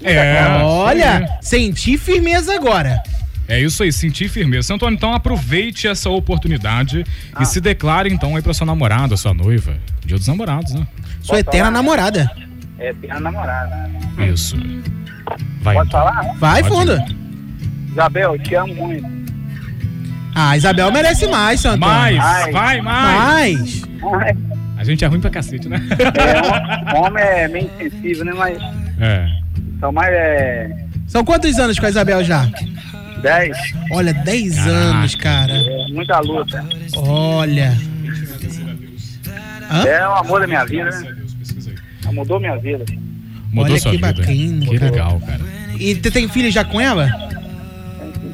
É, Olha, senti firmeza agora. É isso aí, sentir firmeza. Seu Antônio, então aproveite essa oportunidade Ah. e se declare então aí pra sua namorada, sua noiva. Dia dos namorados, né? Sua eterna namorada. É, tem a namorada. Isso. Vai. Pode falar? Vai, Pode. fundo. Isabel, eu te amo muito. Ah, a Isabel merece mais, seu Antônio. Mais, Ai. vai, mais. Mais. A gente é ruim pra cacete, né? É, hom- homem é meio insensível, né? Mas É. são mais é, São quantos anos com a Isabel já? 10. Olha, 10 Caraca. anos, cara. É, muita luta. Olha. Hã? É o amor da minha vida, né? Mudou minha vida. Mudou Olha sua que vida. bacana, que legal, cara. E você tem filho já com ela?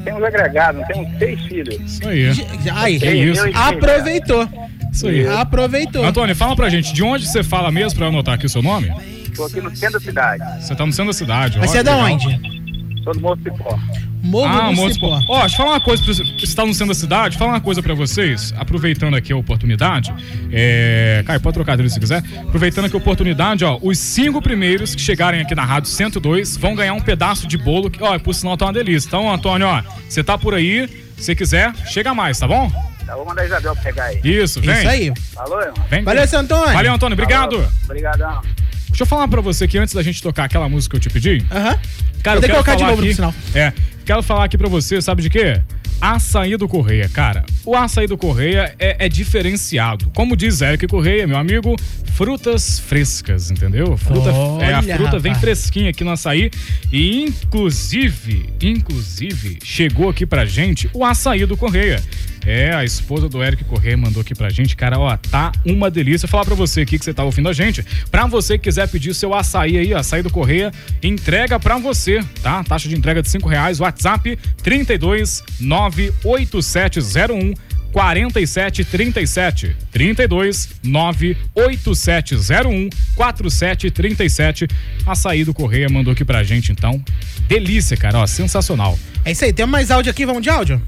Temos agregados, temos seis filhos. Isso aí. Já- Aí, Que isso? aproveitou. Isso aí. Aproveitou. Antônio, fala pra gente, de onde você fala mesmo pra eu anotar aqui o seu nome? Estou aqui no centro da cidade. Você tá no centro da cidade. Mas ó, você é da legal. onde? Sou do Morro Cipó. Morro ah, do Morro Cipó. Cipó. Ó, deixa eu falar uma coisa pra você. Você tá no centro da cidade, fala uma coisa pra vocês, aproveitando aqui a oportunidade. É... Caio, pode trocar dele se quiser. Aproveitando aqui a oportunidade, ó, os cinco primeiros que chegarem aqui na Rádio 102 vão ganhar um pedaço de bolo, que, ó, por sinal tá uma delícia. Então, Antônio, ó, você tá por aí, se quiser, chega mais, tá bom? Tá, vou mandar a Isabel pegar aí. Isso, vem. Isso aí. Falou, irmão? Vem, Valeu, seu Antônio. Valeu, Antônio, obrigado. Falou. Obrigadão. Deixa eu falar pra você que antes da gente tocar aquela música que eu te pedi, Aham. Cara, Vou eu que quero colocar de novo no aqui, sinal. É, quero falar aqui pra você, sabe de quê? Açaí do Correia, cara. O açaí do Correia é, é diferenciado. Como diz Eric Correia, meu amigo, frutas frescas, entendeu? Fruta, é, a Olha, fruta vem rapaz. fresquinha aqui no açaí. E inclusive, inclusive, chegou aqui pra gente o açaí do Correia. É, a esposa do Eric Correia mandou aqui pra gente, cara, ó, tá uma delícia. Falar pra você aqui que você tá ouvindo a gente. Pra você que quiser pedir seu açaí aí, açaí do Correia, entrega pra você, tá? Taxa de entrega de cinco reais, WhatsApp 32 98701 4737 32 98701 4737 Açaí do Correia mandou aqui pra gente então. Delícia, cara, ó, sensacional. É isso aí, tem mais áudio aqui, vamos de áudio?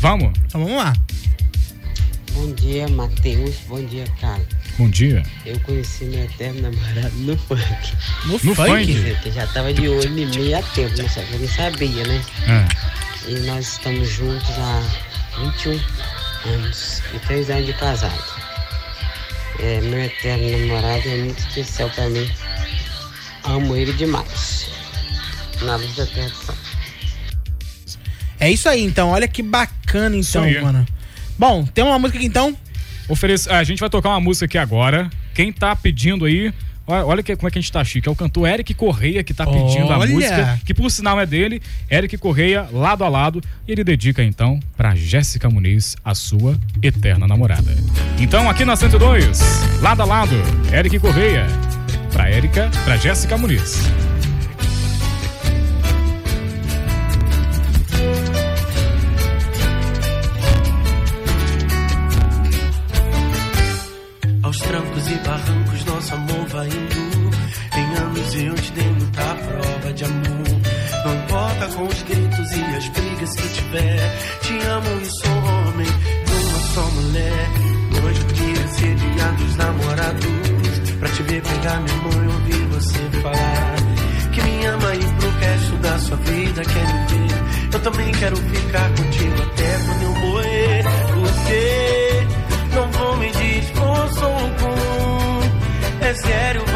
Vamos? Então vamos lá. Bom dia, Matheus. Bom dia, cara. Bom dia. Eu conheci meu eterno namorado no funk. No, No funk? funk? Quer dizer, que já tava de olho em mim há tempo, né? Só que eu não sabia, né? É. E nós estamos juntos há 21 anos e 3 anos de casado. É, meu eterno namorado é muito especial pra mim. Amo ele demais. Na luz da sol. É isso aí, então. Olha que bacana, então, mano. Bom, tem uma música aqui, então. Oferece... A gente vai tocar uma música aqui agora. Quem tá pedindo aí. Olha, olha que- como é que a gente tá chique. É o cantor Eric Correia que tá pedindo a Olha! música, que por sinal é dele. Eric Correia, lado a lado. E ele dedica então pra Jéssica Muniz, a sua eterna namorada. Então, aqui na 102, lado a lado, Eric Correia. Pra Érica, pra Jéssica Muniz. Aos trancos e barrancos nosso amor vai indo. Em anos eu te dei muita prova de amor. Não importa com os gritos e as brigas que tiver. Te amo e sou homem uma só mulher. Hoje podia ser dia dos namorados. Pra te ver pegar minha mão e ouvir você falar. Que me ama e pro resto da sua vida quer me ver Eu também quero ficar contigo É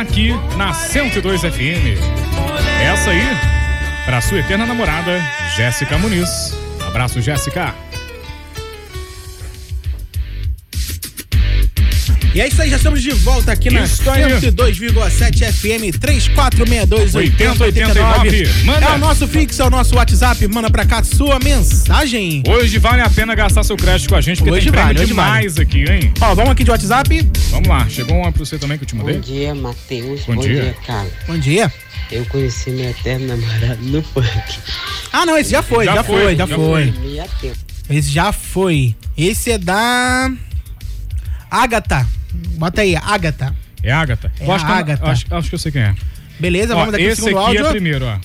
aqui na 102 FM. Essa aí, pra sua eterna namorada, Jéssica Muniz. Abraço, Jéssica. E é isso aí, já estamos de volta aqui na Isso aí. 102,7 FM 3462 8089. Manda. É o nosso fixo, é o nosso WhatsApp. Manda pra cá sua mensagem. Hoje vale a pena gastar seu crédito com a gente, porque Hoje tem prêmio vale, hoje demais aqui, hein? Ó, vamos aqui de WhatsApp. Vamos lá, chegou uma pra você também que eu te mandei? Bom dia, Matheus. Bom Bom, dia. dia. cara. Bom dia. Eu conheci meu eterno namorado no funk. Ah, não, esse já foi, já, foi, já, foi. Tempo. Esse já foi. Esse é da. Agatha. Bota aí, Agatha. É Agatha? É Eu acho, a que eu- Agatha. acho, acho que eu sei quem é. Beleza, Ó, vamos aqui pro esse segundo aqui áudio. é primeiro, ó.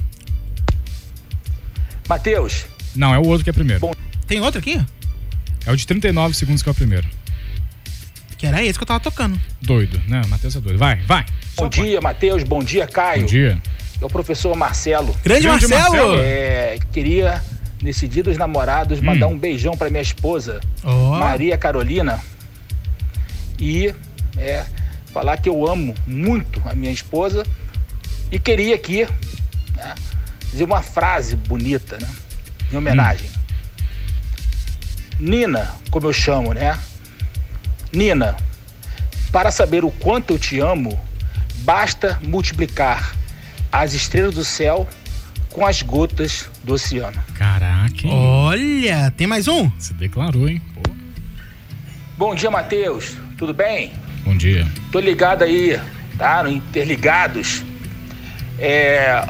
Matheus. Não, é o outro que é primeiro. Tem outro aqui? É o de 39 segundos que é o primeiro. Que era esse que eu tava tocando. Doido, né? Matheus é doido. Vai, vai. Bom dia, Matheus. Bom dia, Caio. Bom dia. É o professor Marcelo. Grande Grande Marcelo! Marcelo! É, queria, nesse dia dos namorados, mandar um beijão pra minha esposa, Ó. Maria Carolina. E é, falar que eu amo muito a minha esposa. E queria aqui né, dizer uma frase bonita, né? Em homenagem. Nina, como eu chamo, né? Nina, para saber o quanto eu te amo, basta multiplicar as estrelas do céu com as gotas do oceano. Caraca. hein? Olha, tem mais um? Se declarou, hein? Pô, Bom dia, Matheus. Tudo bem? bom dia. Tô ligado aí, tá? No Interligados. É...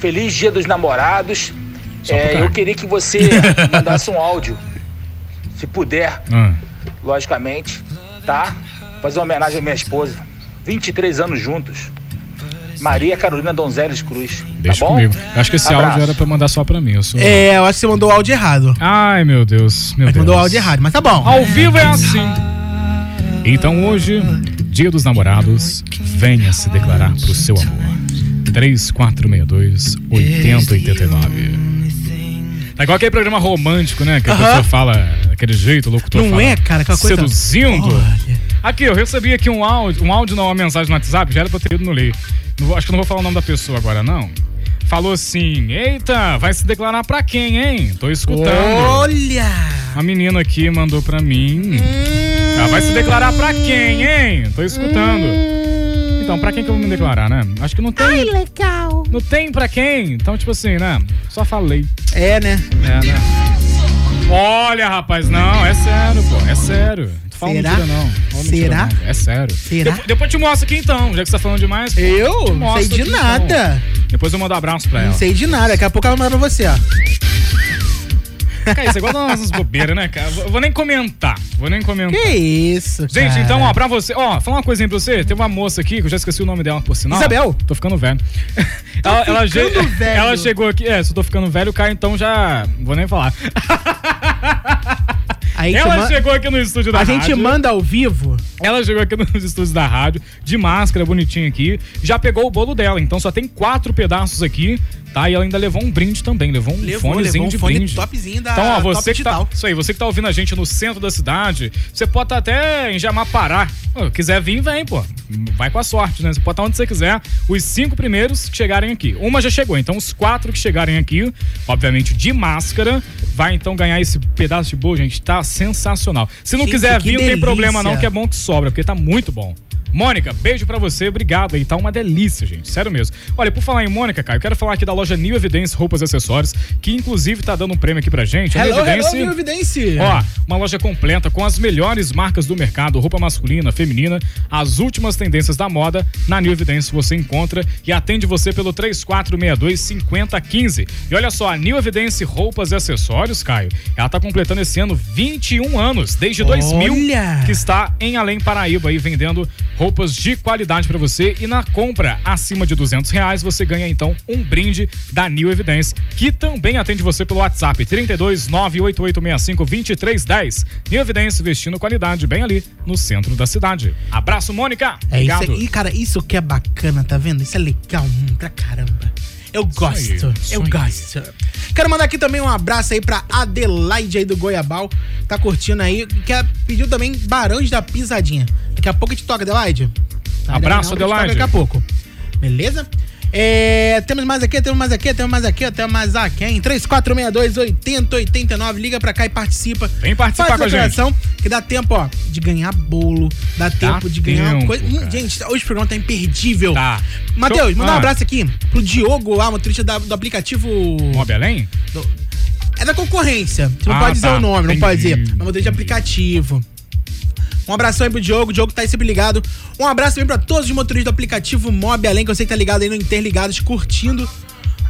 Feliz Dia dos Namorados. É, eu queria que você mandasse um áudio, se puder, Ah, logicamente, tá? Fazer uma homenagem à minha esposa. 23 anos juntos. Maria Carolina Donzeles Cruz. deixa tá bom? comigo. Eu acho que esse Abraço. áudio era pra mandar só pra mim. Eu sou... É, eu acho que você mandou o áudio errado. Ai, meu Deus. Meu Deus. mandou o áudio errado, mas tá bom. Ao vivo é assim. Então hoje, dia dos namorados, venha se declarar pro seu amor. 3462 8089. É igual aquele programa romântico, né? Que a Aham. pessoa fala daquele jeito, o locutor Não fala. é, cara, aquela coisa- Seduzindo. Olha. Aqui, eu recebi aqui um áudio, um áudio não, uma mensagem no WhatsApp, já era pra eu ter ido no. Não vou- acho que não vou falar o nome da pessoa agora, não. Falou assim: Eita, vai se declarar pra quem, hein? Tô escutando. Olha! A menina aqui mandou pra mim. Hum. Ela vai se declarar pra quem, hein? Tô escutando. Então, pra quem que eu vou me declarar, né? Acho que não tem. Ai, legal. Não tem pra quem. Então, tipo assim, né? Só falei. É, né? É, né? Olha, rapaz, não, é sério, pô. É sério. Não tô falando Será? mentira, não. Não falo mentira, Será? não. É sério. Será? Depois, depois eu te mostro aqui então, já que você tá falando demais. pô. Eu? Não sei de aqui, então. nada. Depois eu mando um abraço pra ela. Não sei de nada. Daqui a pouco ela vai mandar pra você, ó. Cara, isso é igual dar umas bobeiras, né, cara? Vou vou nem comentar. Vou nem comentar. Que isso, Gente, cara. então, ó, pra você. Ó, falar uma coisinha pra você. Tem uma moça aqui, que eu já esqueci o nome dela, por sinal. Isabel. Tô ficando velho. ela, ela, che- ficando velho. ela chegou aqui. É, se eu tô ficando velho, o cara então já. Vou nem falar. A gente Ela chegou aqui no estúdio da A rádio. gente manda ao vivo. Ela chegou aqui nos estúdios da rádio, de máscara, bonitinha aqui. Já pegou o bolo dela, então só tem quatro pedaços aqui, tá? E ela ainda levou um brinde também, levou um Levou, fonezinho levou um de fone brinde. topzinho da Então, ó, você que tá, isso aí, você que tá ouvindo a gente no centro da cidade, você pode estar até em Jamapará. Pô, quiser vir, vem, pô. Vai com a sorte, né? Você pode estar onde você quiser. Os cinco primeiros que chegarem aqui. Uma já chegou, então os quatro que chegarem aqui, obviamente de máscara, vai então ganhar esse pedaço de bolo, gente. Tá sensacional. Se não Gente, quiser vir, não tem problema não, que é bom que sobra, porque tá muito bom. Mônica, beijo pra você, obrigado aí, tá uma delícia, gente, sério mesmo. Olha, por falar em Mônica, Caio, eu quero falar aqui da loja New Evidence Roupas e Acessórios, que inclusive tá dando um prêmio aqui pra gente. A New Hello, hello, Evidence- New Evidence. Ó, uma loja completa com as melhores marcas do mercado, roupa masculina, feminina, as últimas tendências da moda. Na New Evidence você encontra e atende você pelo 3462-5015. E olha só, a New Evidence Roupas e Acessórios, Caio, ela tá completando esse ano 21 anos, desde 2000, Olha! que está em Além Paraíba aí vendendo roupas de qualidade pra você e na compra acima de 200 reais você ganha então um brinde da New Evidence que também atende você pelo WhatsApp 32 98865 2310 New Evidence vestindo qualidade bem ali no centro da cidade. Abraço Mônica. É isso Obrigado. aí, cara, isso que é bacana, tá vendo? Isso é legal hum, pra caramba. Eu gosto, aí, eu gosto. Quero mandar aqui também um abraço aí pra Adelaide aí do Goiabal, tá curtindo aí, que pediu também Barões da Pisadinha. Daqui a pouco a gente toca, Adelaide. Tá, Abraço, Adelaide. Daqui a pouco. Beleza? É, temos mais aqui, temos mais aqui, temos mais aqui, temos mais aqui, hein? 3462-8089, liga pra cá e participa. Vem participar Faz com a gente. Que dá tempo, ó, de ganhar bolo, dá tempo de ganhar tempo, coisa. Hum, gente, hoje o programa tá imperdível. Tá. Matheus, manda um Ah. abraço aqui pro Diogo lá, motorista da- do aplicativo. Mob Além? É da concorrência. Você não Ah, pode dizer tá. o nome, não pode Entendi. dizer. É motorista de aplicativo. Um abração aí pro Diogo, o Diogo tá aí sempre ligado. Um abraço também pra todos os motoristas do aplicativo Mob Além, que eu sei que tá ligado aí no Interligados, curtindo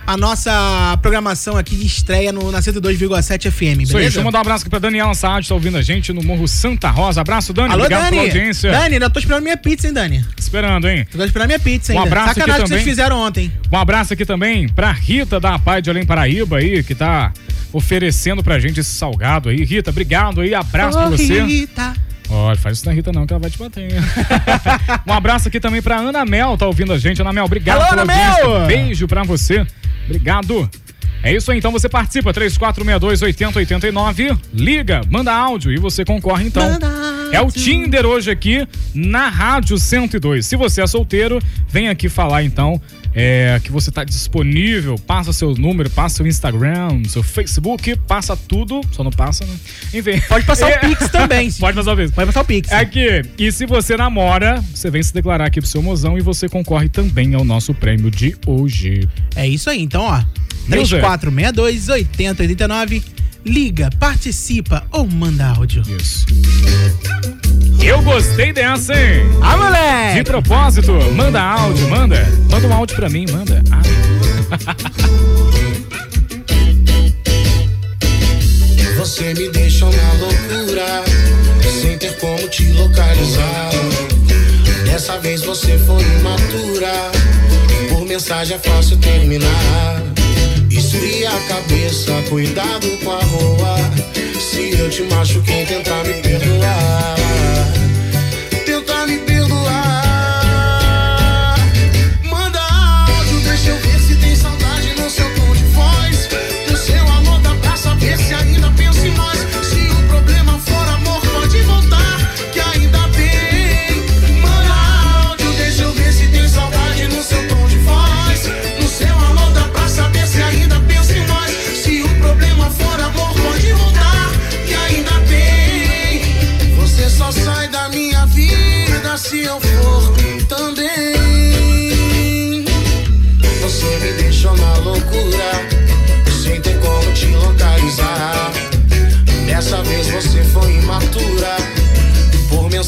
a nossa programação aqui de estreia no, na 102,7 FM, beleza? Isso aí, deixa eu mandar um abraço aqui pra Daniela Saad, tá ouvindo a gente no Morro Santa Rosa. Abraço, Dani. Alô, Obrigado Dani! pela audiência. Dani, ainda tô esperando minha pizza, hein, Dani? Esperando, hein? Tô esperando minha pizza Um ainda. abraço aqui Sacanagem que vocês também. fizeram ontem. Um abraço aqui também pra Rita da Pai de Além Paraíba aí, que tá oferecendo pra gente esse salgado aí. Rita, obrigado aí, abraço pra Ô, você. Rita. Olha, faz isso na Rita não, que ela vai te bater. um abraço aqui também pra Ana Mel, tá ouvindo a gente. Ana Mel, obrigado Alô, Ana. Mel! Beijo pra você. Obrigado. É isso aí, então você participa, 3462-8089, liga, manda áudio e você concorre então. É o Tinder hoje aqui na Rádio 102. Se você é solteiro, vem aqui falar então é, que você tá disponível, passa seu número, passa seu Instagram, seu Facebook, passa tudo, só não passa, né? Enfim. Pode passar o Pix também. Pode passar o Pix. Pode passar o Pix. Aqui, e se você namora, você vem se declarar aqui pro seu mozão e você concorre também ao nosso prêmio de hoje. É isso aí, então, ó. User. 3462-8089. Liga, participa ou manda áudio. Isso. Eu gostei dessa, hein? Ah, moleque! De propósito, manda áudio, manda. Manda um áudio pra mim, manda. Ah. Você me deixou na loucura, sem ter como te localizar. Dessa vez você foi imatura, por mensagem é fácil terminar. Esfria a cabeça, cuidado com a rua. Se eu te machuquei, tentar me perdoar.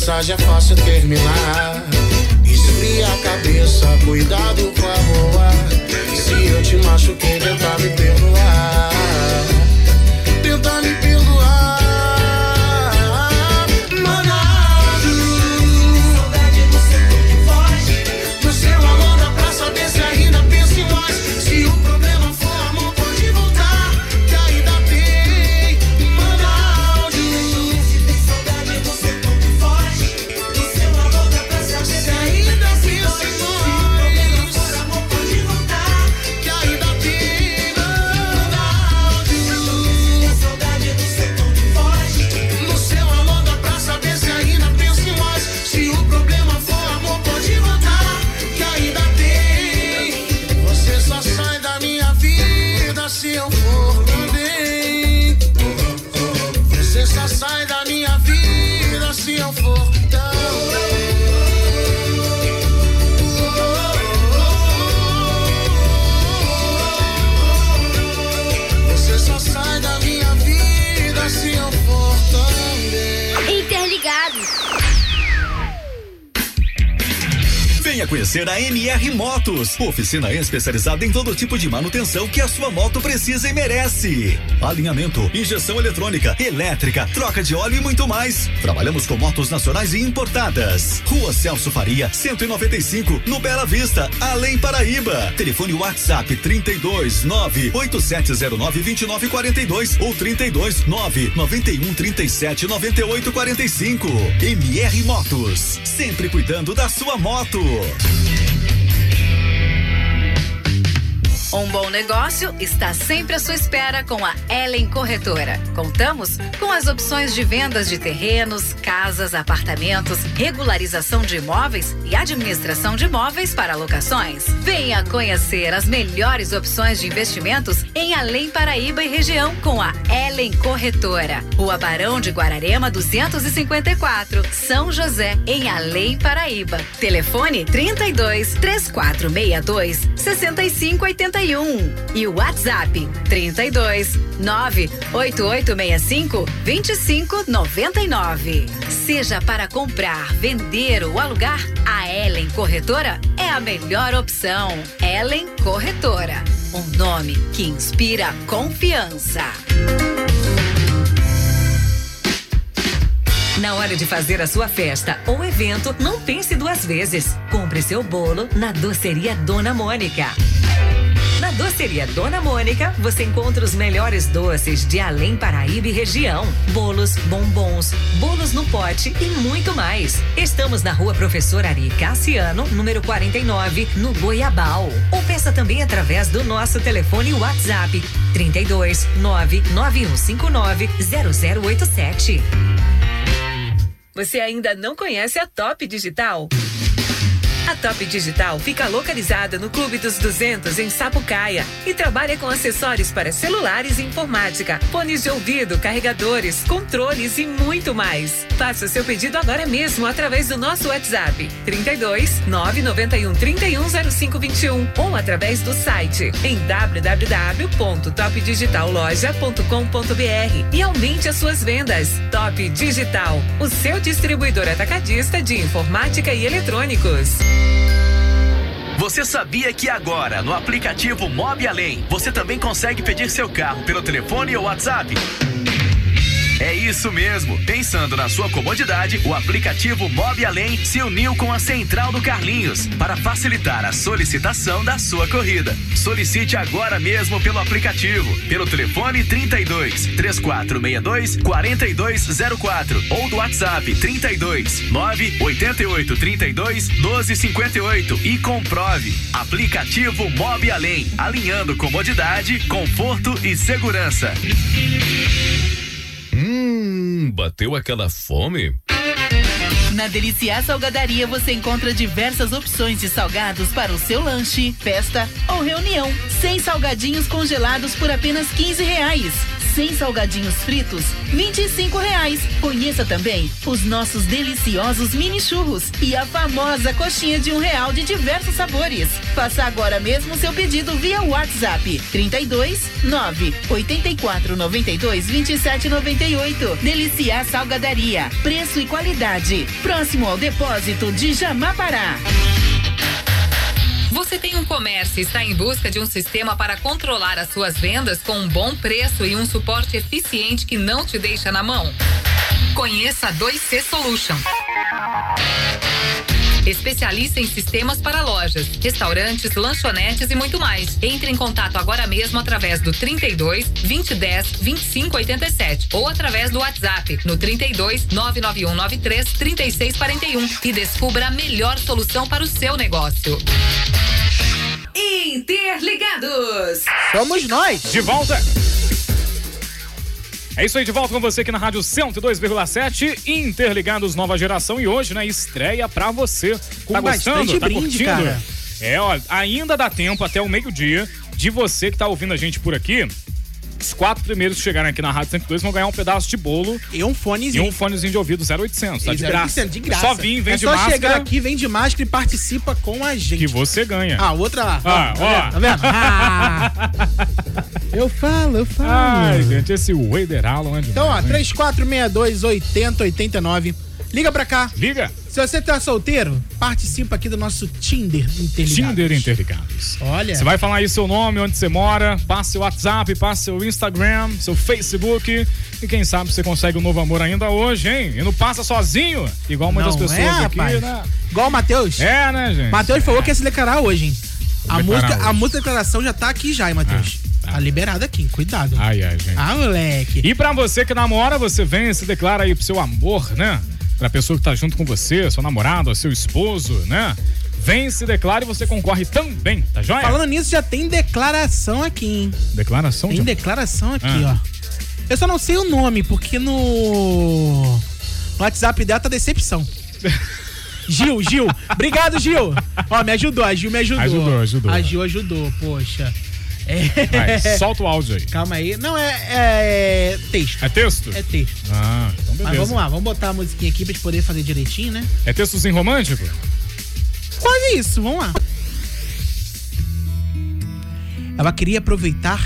Mensagem é fácil terminar. Esfria a cabeça, cuidado com a rua. Se eu te machuquei, tentar me perdoar. Conhecer a MR Motos, oficina especializada em todo tipo de manutenção que a sua moto precisa e merece. Alinhamento, injeção eletrônica, elétrica, troca de óleo e muito mais. Trabalhamos com motos nacionais e importadas. Rua Celso Faria, 195, no Bela Vista, Além Paraíba. Telefone WhatsApp 32 98709 2942 ou 32 9 91 37 98 45. MR Motos, sempre cuidando da sua moto. Yeah. Um bom negócio está sempre à sua espera com a Ellen Corretora. Contamos com as opções de vendas de terrenos, casas, apartamentos, regularização de imóveis e administração de imóveis para locações. Venha conhecer as melhores opções de investimentos em Além Paraíba e região com a Ellen Corretora. Rua Barão de Guararema 254, São José, em Além Paraíba. Telefone 32 3462 6581 e o WhatsApp 32 98865 2599. Seja para comprar, vender ou alugar, a Ellen Corretora é a melhor opção. Ellen Corretora, um nome que inspira confiança. Na hora de fazer a sua festa ou evento, não pense duas vezes. Compre seu bolo na Doceria Dona Mônica. Na Doceria Dona Mônica, você encontra os melhores doces de Além Paraíba e região. Bolos, bombons, bolos no pote e muito mais. Estamos na rua Professor Ari Cassiano, número 49, no Goiabal. Ou peça também através do nosso telefone WhatsApp 32 99159 0087. Você ainda não conhece a Top Digital? A Top Digital fica localizada no Clube dos 200 em Sapucaia e trabalha com acessórios para celulares e informática, fones de ouvido, carregadores, controles e muito mais. Faça seu pedido agora mesmo através do nosso WhatsApp 32 991 310521 ou através do site em www.topdigitalloja.com.br e aumente as suas vendas. Top Digital, o seu distribuidor atacadista de informática e eletrônicos. Você sabia que agora, no aplicativo Mob Além, você também consegue pedir seu carro pelo telefone ou WhatsApp? É isso mesmo. Pensando na sua comodidade, o aplicativo Mob Além se uniu com a Central do Carlinhos para facilitar a solicitação da sua corrida. Solicite agora mesmo pelo aplicativo, pelo telefone 32 3462 4204 ou do WhatsApp 32 988 32 1258 e comprove. Aplicativo Mob Além, alinhando comodidade, conforto e segurança. Hum, bateu aquela fome? Na Deliciar Salgadaria você encontra diversas opções de salgados para o seu lanche, festa ou reunião. Sem salgadinhos congelados por apenas 15 reais. Sem salgadinhos fritos, 25 reais. Conheça também os nossos deliciosos mini churros e a famosa coxinha de um real de diversos sabores. Faça agora mesmo seu pedido via WhatsApp 32 9 84 92 27 98. Deliciar Salgadaria. Preço e qualidade. Próximo ao depósito de Jamapará. Você tem um comércio e está em busca de um sistema para controlar as suas vendas com um bom preço e um suporte eficiente que não te deixa na mão? Conheça a 2C Solution. Especialista em sistemas para lojas, restaurantes, lanchonetes e muito mais. Entre em contato agora mesmo através do 32 2010 2587 ou através do WhatsApp no 32 991 93 3641 e descubra a melhor solução para o seu negócio. Interligados. Somos nós. De volta. É isso aí, de volta com você aqui na Rádio 102,7, Interligados Nova Geração. E hoje, né, estreia pra você. Com tá gostando? Tá brinde, curtindo? cara. É, ó, ainda dá tempo até o meio-dia de você que tá ouvindo a gente por aqui. Os quatro primeiros que chegarem aqui na Rádio 102 vão ganhar um pedaço de bolo. E um fonezinho. E um fonezinho de ouvido 0800, tá de graça. 0,800, de graça. Só vim, vem é de só máscara. chegar aqui, vem de máscara e participa com a gente. Que você ganha. Ah, outra lá. Ah, tá ó. Tá vendo? Ah. eu falo, eu falo. Ai, gente, esse Wader Allen é Então, ó, demais, hein? 3462 8089. Liga pra cá. Liga. Se você tá solteiro, participa aqui do nosso Tinder Interligados. Tinder Interligados. Olha. Você vai falar aí seu nome, onde você mora, passa seu WhatsApp, passa seu Instagram, seu Facebook. E quem sabe você consegue um novo amor ainda hoje, hein? E não passa sozinho, igual muitas Não pessoas é, aqui, rapaz? né? Igual o Matheus. É, né, gente? Matheus falou que ia se declarar hoje, hein? A música, a hoje. música declaração já tá aqui já, hein, Matheus? Tá liberada aqui, cuidado. Ai, ai, gente. Ah, moleque. E pra você que namora, você vem e se declara aí pro seu amor, né? Pra pessoa que tá junto com você, seu namorado, seu esposo, né? Vem, se declara e você concorre também, tá joia? Falando nisso, já tem declaração aqui, hein? Declaração Tem de... declaração aqui, Ah. ó. Eu só não sei o nome, porque no. No WhatsApp dela tá decepção. Gil, Gil. Obrigado, Gil. Ó, me ajudou. A Gil me ajudou. Ajudou, ajudou. A Gil ajudou, poxa. É... Vai, solta o áudio aí. Calma aí. Não, é, é texto. É texto? É texto. Ah, então beleza. Mas vamos lá, vamos botar a musiquinha aqui pra gente poder fazer direitinho, né? É textozinho romântico? Quase isso, vamos lá. Ela queria aproveitar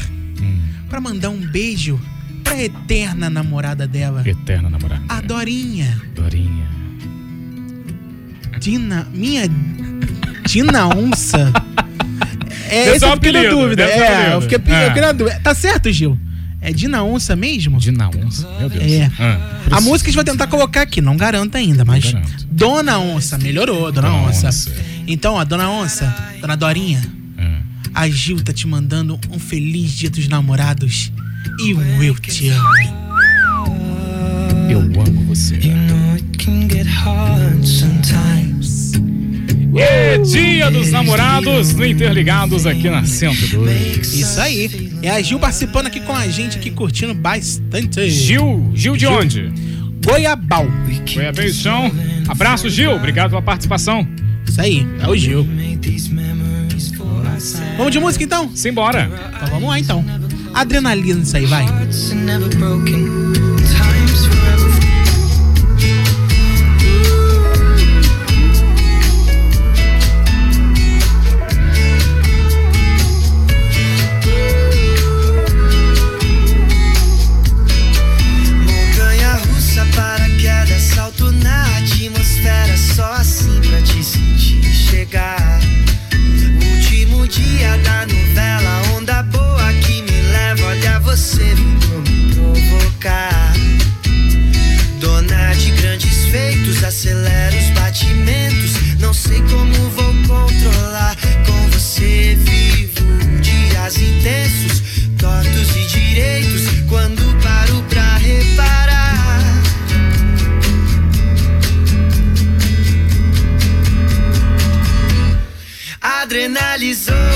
pra mandar um beijo pra eterna namorada dela. Eterna namorada. A Dorinha. Dorinha. Dina. Minha. Dina Onça. É, esse eu fiquei na dúvida. É, eu fiquei, eu É. fiquei na dúvida. Tá certo, Gil? É Dina Onça mesmo? Dina Onça, meu Deus. É. Ah, a música a gente vai tentar colocar aqui, não garanto ainda, mas. Dona Onça, melhorou, Dona, Dona Onça. Onça. Então, ó, Dona Onça, Dona Dorinha, a Gil tá te mandando um feliz dia dos namorados e um eu te amo. Eu amo você. É dia dos namorados no Interligados aqui na 102. Isso aí. É a Gil participando aqui com a gente, aqui curtindo bastante. Gil, Gil de onde? Goiabal. Goiabeição. Abraço, Gil. Obrigado pela participação. Isso aí, é o Gil. Vamos de música então? Simbora. Então vamos lá então. Adrenalina isso aí, vai. Montanha chegar. Último dia da novela, onda boa que me leva. Olha você vindo me provocar. Dona de grandes feitos, acelera os batimentos. Não sei como vou controlar. Com você vivo dias intensos, tortos e direitos. Adrenalizou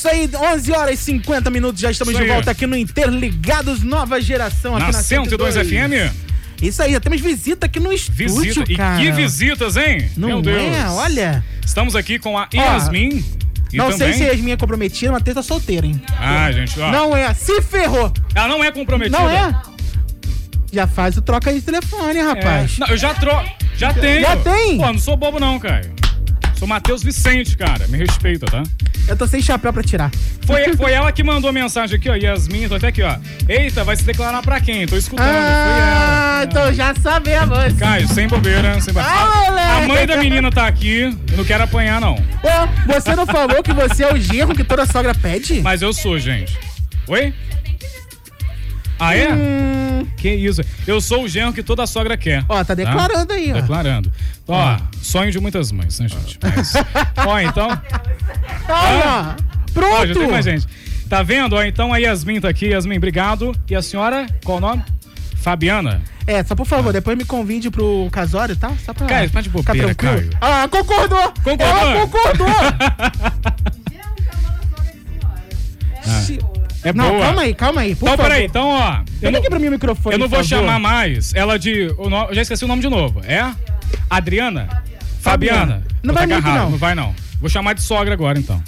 isso aí, 11 horas e 50 minutos, já estamos Isso de aí. volta aqui no Interligados Nova Geração, aqui Na na, 102 FM. Isso aí, já temos visita aqui no estúdio, Visita. E cara. que visitas, hein? Não Meu Deus. é? Olha. Estamos aqui com a Yasmin. não também... sei se a Yasmin é comprometida, mas tá solteira, hein? Ah, gente, ó. Não é, se ferrou. Ela não é comprometida? Não é? Já faz o troca de telefone, rapaz. É. Não, eu já troco. Já tenho. Já tem? Pô, não sou bobo não, Caio. Sou Matheus Vicente, cara. Me respeita, tá? Eu tô sem chapéu pra tirar. Foi, foi ela que mandou a mensagem aqui, ó. Yasmin, tô até aqui, ó. Eita, vai se declarar pra quem? Tô escutando. Ah, então já sabemos. Foi ela. Caio, sem bobeira, sem bobeira. Ah, a, mãe da menina tá aqui. Eu não quero apanhar, não. Ô, você não falou que você é o genro que toda sogra pede? Mas eu sou, gente. Oi? Ah, é? Hum. Que isso? Eu sou o genro que toda sogra quer. Ó, tá declarando aí, ó. Declarando. Ó, sonho de muitas mães, né, gente? Mas... ó, então. Olha, pronto. Ó, já tem mais gente. Tá vendo? Ó, então a Yasmin tá aqui. Yasmin, obrigado. E a senhora, qual o nome? Fabiana. É, só por favor, depois me convide pro casório, tá? Só pra Caio, faz de ficar bobeira, tranquilo. Caio. Ah, concordou! Concordou? Ela concordou! É não, boa. calma aí, calma aí. Por Então, favor. peraí, então, ó. Eu Pega não, aqui pra mim o microfone, eu não vou favor. chamar mais ela de. eu já esqueci o nome de novo. É? Adriana? Fabiana. Não Vou vai tá muito, não. Não vai, não. Vou chamar de sogra agora, então.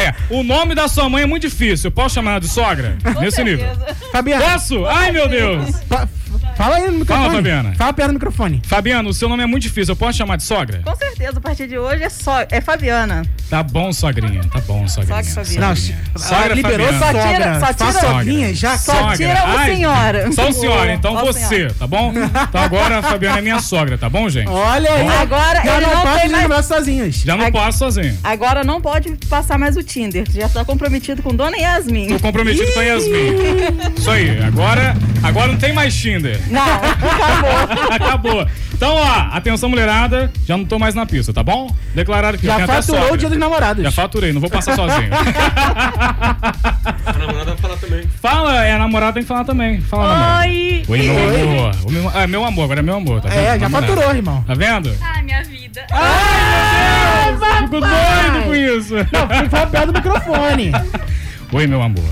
é, o nome da sua mãe é muito difícil. Eu posso chamar ela de sogra? Nesse nível. Fabiana. Posso? Ai, meu Deus. Fa- Fala aí no microfone. Fala, Fabiana. Fala perto do microfone. Fabiana, o seu nome é muito difícil. Eu posso chamar de sogra? Com certeza, a partir de hoje é só é Fabiana. Tá bom, sogrinha. Tá bom, sogrinha. Sogra Fabiana. Sogrinha. Não, Sogra liberou Fabiana. só Só tira- só tira- sogrinha já. Só Sogra. tira o senhora. Só o senhora, então Só você, senhora. tá bom? Então agora a Fabiana é minha sogra, tá bom, gente? Olha aí. Agora já ele não, não passa tem mais- lembrar sozinhos. Já não passo sozinho. Agora não pode passar mais o Tinder. Já tá comprometido com Dona Yasmin. Tô comprometido com a Yasmin. Isso aí, agora, agora não tem mais Tinder. Não, acabou. Acabou. Então, ó, atenção mulherada, já não tô mais na pista, tá bom? Declarado que Já faturou o dia dos namorados. Já faturei, não vou passar sozinho. A namorada vai falar também. Fala, é, a namorada tem que falar também. Fala. Oi. Oi, meu amor. O meu, é meu amor, agora é meu amor, tá vendo? É, já Namorada. faturou, irmão. Tá vendo? Ai, minha vida. Ai, meu Deus! Fico doido com isso. Não, fala perto do microfone. Oi, meu amor.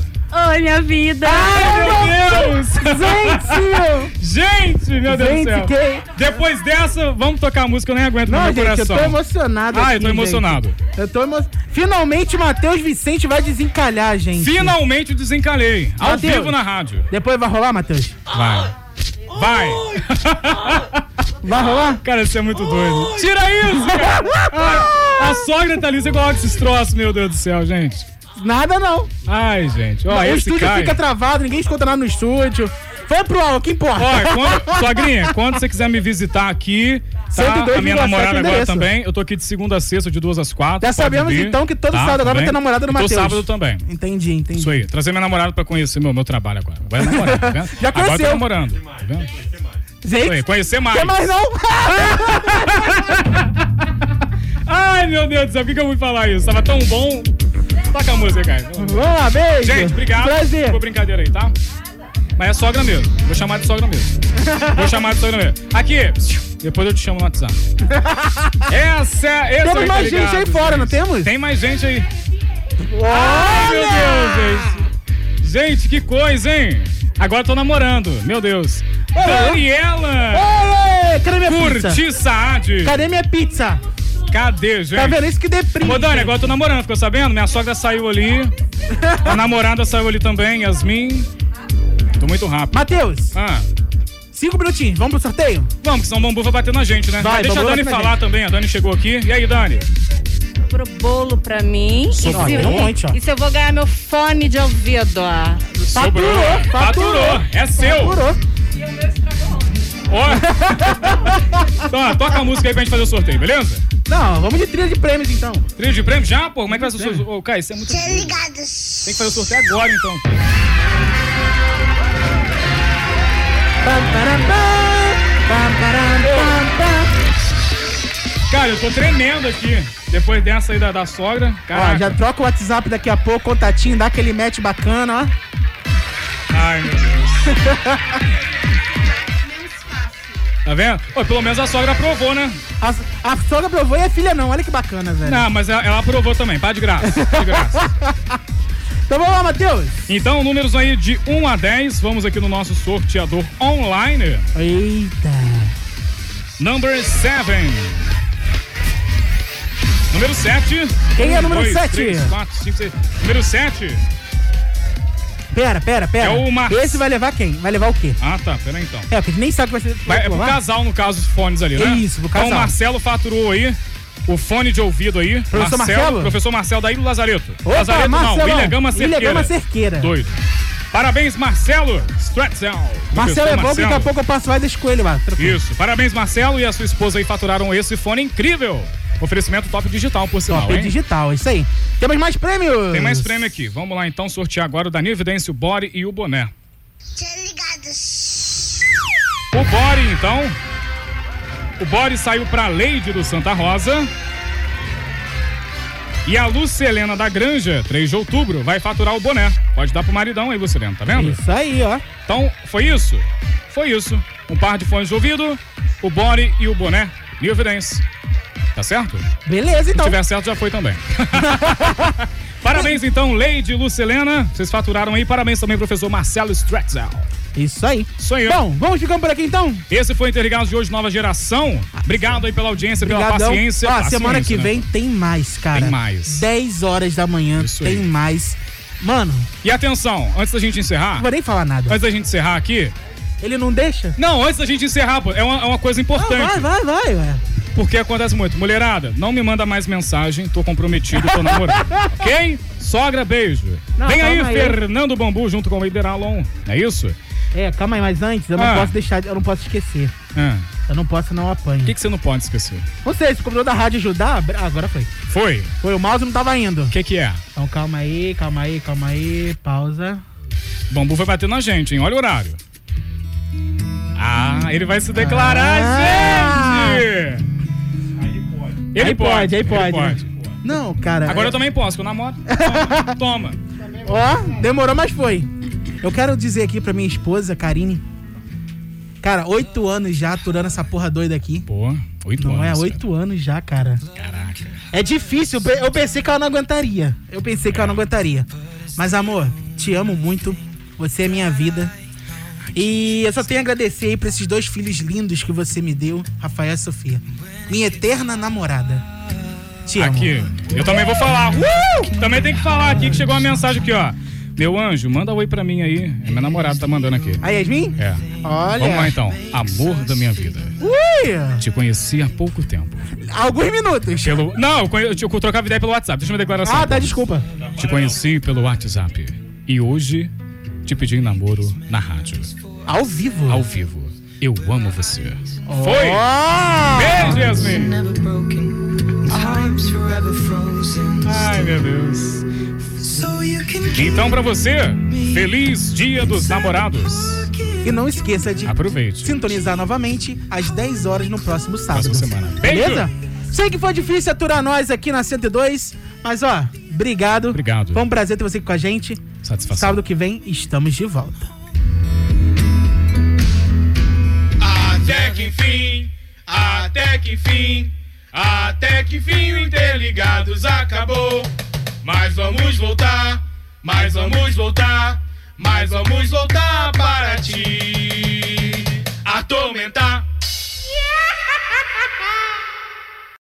Oi, minha vida. Ai, meu Deus! Gente! Gente, meu Deus Gente, do céu. que- Depois dessa, vamos tocar a música, eu nem aguento Não, no meu gente, eu coração. tô emocionado Ah, aqui, eu tô emocionado. gente. Eu tô emo... Finalmente o Matheus Vicente vai desencalhar, gente. Finalmente desencalhei. Ao Matheus. vivo na rádio. Depois vai rolar, Matheus? Vai. Vai. Vai rolar? Cara, isso é muito doido. Tira isso, cara. A sogra tá ali, você coloca esses troços, meu Deus do céu, gente. Nada não. Ai, gente. Ó, o esse estúdio Caio. fica travado, ninguém escuta nada no estúdio. Foi pro ar, o que importa? Olha, quando, sogrinha, quando você quiser me visitar aqui, tá? 102,7 A minha namorada agora endereço. também. Eu tô aqui de segunda a sexta, de duas às quatro. Já sabemos vir, então que todo tá? sábado agora vai ter namorada do E todo Matheus. sábado também. Entendi, entendi. Isso aí. Trazer minha namorada pra conhecer meu, meu trabalho agora. Vai namorar, tá vendo? Já Agora conheceu. tô namorando. Tá vendo? Gente, Isso aí, conhecer mais. quer mais não? Ai, meu Deus do céu, por que, que eu fui falar isso? Tava tão bom. Toca a música, cara. Vamos lá, beijo. Gente, obrigado Prazer. por brincadeira aí, tá? Mas é sogra mesmo. Vou chamar de sogra mesmo. Vou chamar de sogra mesmo. Aqui, depois eu te chamo no WhatsApp. Essa é. Temos mais gente aí fora, não gente. temos? Tem mais gente aí. Ai, meu Deus, gente. Gente, que coisa, hein? Agora eu tô namorando, meu Deus. Daniela! Oi, cadê minha pizza? Curti Saad. Cadê minha pizza? Cadê, gente? Tá vendo isso que deprime? Ô, Dani, agora eu tô namorando, ficou sabendo? Minha sogra saiu ali. A namorada saiu ali também, Yasmin. Tô muito rápido. Matheus, Ah, cinco minutinhos, vamos pro sorteio? vamos, que senão o bambu vai bater na gente, né? Vai, Mas deixa a Dani falar gente. também. A Dani chegou aqui. E aí, Dani? Pro bolo pra mim. Sobrou. E se, Tem um monte, ó. e se eu vou ganhar meu fone de ouvido? Sobrou. Faturou. É seu. Faturou. Ó. então, ó, toca a música aí pra gente fazer o sorteio, beleza? Não, vamos de trilha de prêmios então. Trilha de prêmio já, pô? Como é que vai ser o sorteio? Ô, Caio, isso é muito doido. ligados. Tem que fazer o sorteio agora, então. Cara, eu tô tremendo aqui. Depois dessa aí da, da sogra. Ó, Caraca. já troca o WhatsApp daqui a pouco, contatinho, dá aquele match bacana, ó. Ai, meu Deus. Tá vendo? Pô, pelo menos a sogra aprovou, né? A, a sogra aprovou e a filha não. Olha que bacana, velho. Não, mas ela, ela aprovou também, pá de graça. de graça. Então vamos lá, Matheus. Então, números aí de 1 a 10, vamos aqui no nosso sorteador online. Eita. Number 7. Número 7. Quem é o número sete? 3, 4, 5, 6. Número 7. Pera, pera, pera. É o Mar- Esse vai levar quem? Vai levar o quê? Ah, tá, pera aí então. É, porque nem sabe o que vai ser. Vai, é pro casal, no caso, os fones ali, né? Isso, pro casal. Então o Marcelo faturou aí o fone de ouvido aí. Professor Marcelo? Professor Marcelo da Ilha do Lazareto. Opa, Lazareto não, Marcelão. William Gama William Cerqueira. Gama Cerqueira. Doido. Parabéns, Marcelo Stratzel. Marcelo é bom que daqui a pouco eu passo mais das coelhos lá. Tranquilo. Isso. Parabéns, Marcelo e a sua esposa aí faturaram esse fone incrível. Oferecimento top digital, por sinal, Top hein? digital, isso aí. Temos mais prêmios. Tem mais prêmio aqui. Vamos lá então sortear agora o da Evidência, o body e o boné. O body, então. O body saiu pra Leide do Santa Rosa. E a Lucelena da Granja, 3 de outubro, vai faturar o boné. Pode dar pro maridão aí, Lucelena, tá vendo? Isso aí, ó. Então, foi isso? Foi isso. Um par de fones de ouvido, o body e o boné. New Evidence. Tá certo? Beleza, então. Se tiver certo, já foi também. Parabéns, então, Leide Lucelena. Vocês faturaram aí. Parabéns também, professor Marcelo Stratzel. Isso aí. Isso aí. Bom, vamos ficando por aqui então? Esse foi o Interligados de hoje, nova geração. Obrigado aí pela audiência, pela Obrigadão. paciência. Ó, Paciência, semana que né? vem tem mais, cara. Tem mais. 10 horas da manhã tem mais. Mano, E atenção, antes da gente encerrar. não vou nem falar nada. Antes da gente encerrar aqui. Ele não deixa? Não, antes da gente encerrar, pô, é uma, é uma coisa importante. Não, vai, vai, vai, ué. Porque acontece muito. Mulherada, não me manda mais mensagem, tô comprometido, tô namorando. ok? Sogra, beijo. Não, Vem aí, aí. Fernando Bambu junto com o Eider Alon. Não é isso? É, calma aí, mas antes eu não Ah. posso deixar, eu não posso esquecer. Ah. Eu não posso não apanho. O que, que você não pode esquecer? Não sei, se o computador da rádio ajudar, ah, agora foi. Foi? Foi, o mouse não tava indo. O que que é? Então calma aí, calma aí, calma aí, pausa. Bambu vai bater na gente, hein? Olha o horário. Ah, ele vai se declarar, Ah. gente! Ele Aí pode, aí ele pode. Não, cara. Agora é- eu também posso, que eu namoro. Toma. Toma. Ó, demorou, mas foi. Eu quero dizer aqui pra minha esposa, Karine. Cara, oito anos já aturando essa porra doida aqui. Pô, oito Não anos. é, oito anos já, cara. Caraca. É difícil, eu pensei que ela não aguentaria. Eu pensei que ela não aguentaria. Mas, amor, te amo muito. Você é minha vida. E eu só tenho a agradecer aí pra esses dois filhos lindos que você me deu, Rafael e Sofia. Minha eterna namorada. Te amo. Aqui, eu também vou falar. Uh! Também tem que falar aqui que chegou uma mensagem aqui, ó. Meu anjo, manda oi pra mim aí. É meu namorado tá mandando aqui. A Yasmin? É. Olha. Vamos lá então. Amor da minha vida. Ui! Te conheci há pouco tempo. Alguns minutos. Pelo... Não, eu, conhe... eu trocava ideia pelo WhatsApp. Deixa eu a declaração. Ah, tá, desculpa. Te conheci pelo WhatsApp. E hoje te pedi namoro na rádio. Ao vivo? Ao vivo. Eu amo você. Oh! Foi! Beijo, Yasmin! Time's forever frozen. Ai, meu Deus. Então, pra você, feliz Dia dos Namorados. E não esqueça de Aproveite. sintonizar novamente às 10 horas no próximo sábado. Próxima semana. Beleza? Sei que foi difícil aturar nós aqui na 102, mas ó, obrigado. Obrigado. Foi um prazer ter você aqui com a gente. Satisfação. Sábado que vem estamos de volta. Até que enfim, até que enfim, até que fim o Interligados acabou. Mas vamos voltar, mas vamos voltar, mas vamos voltar para ti. Atormentar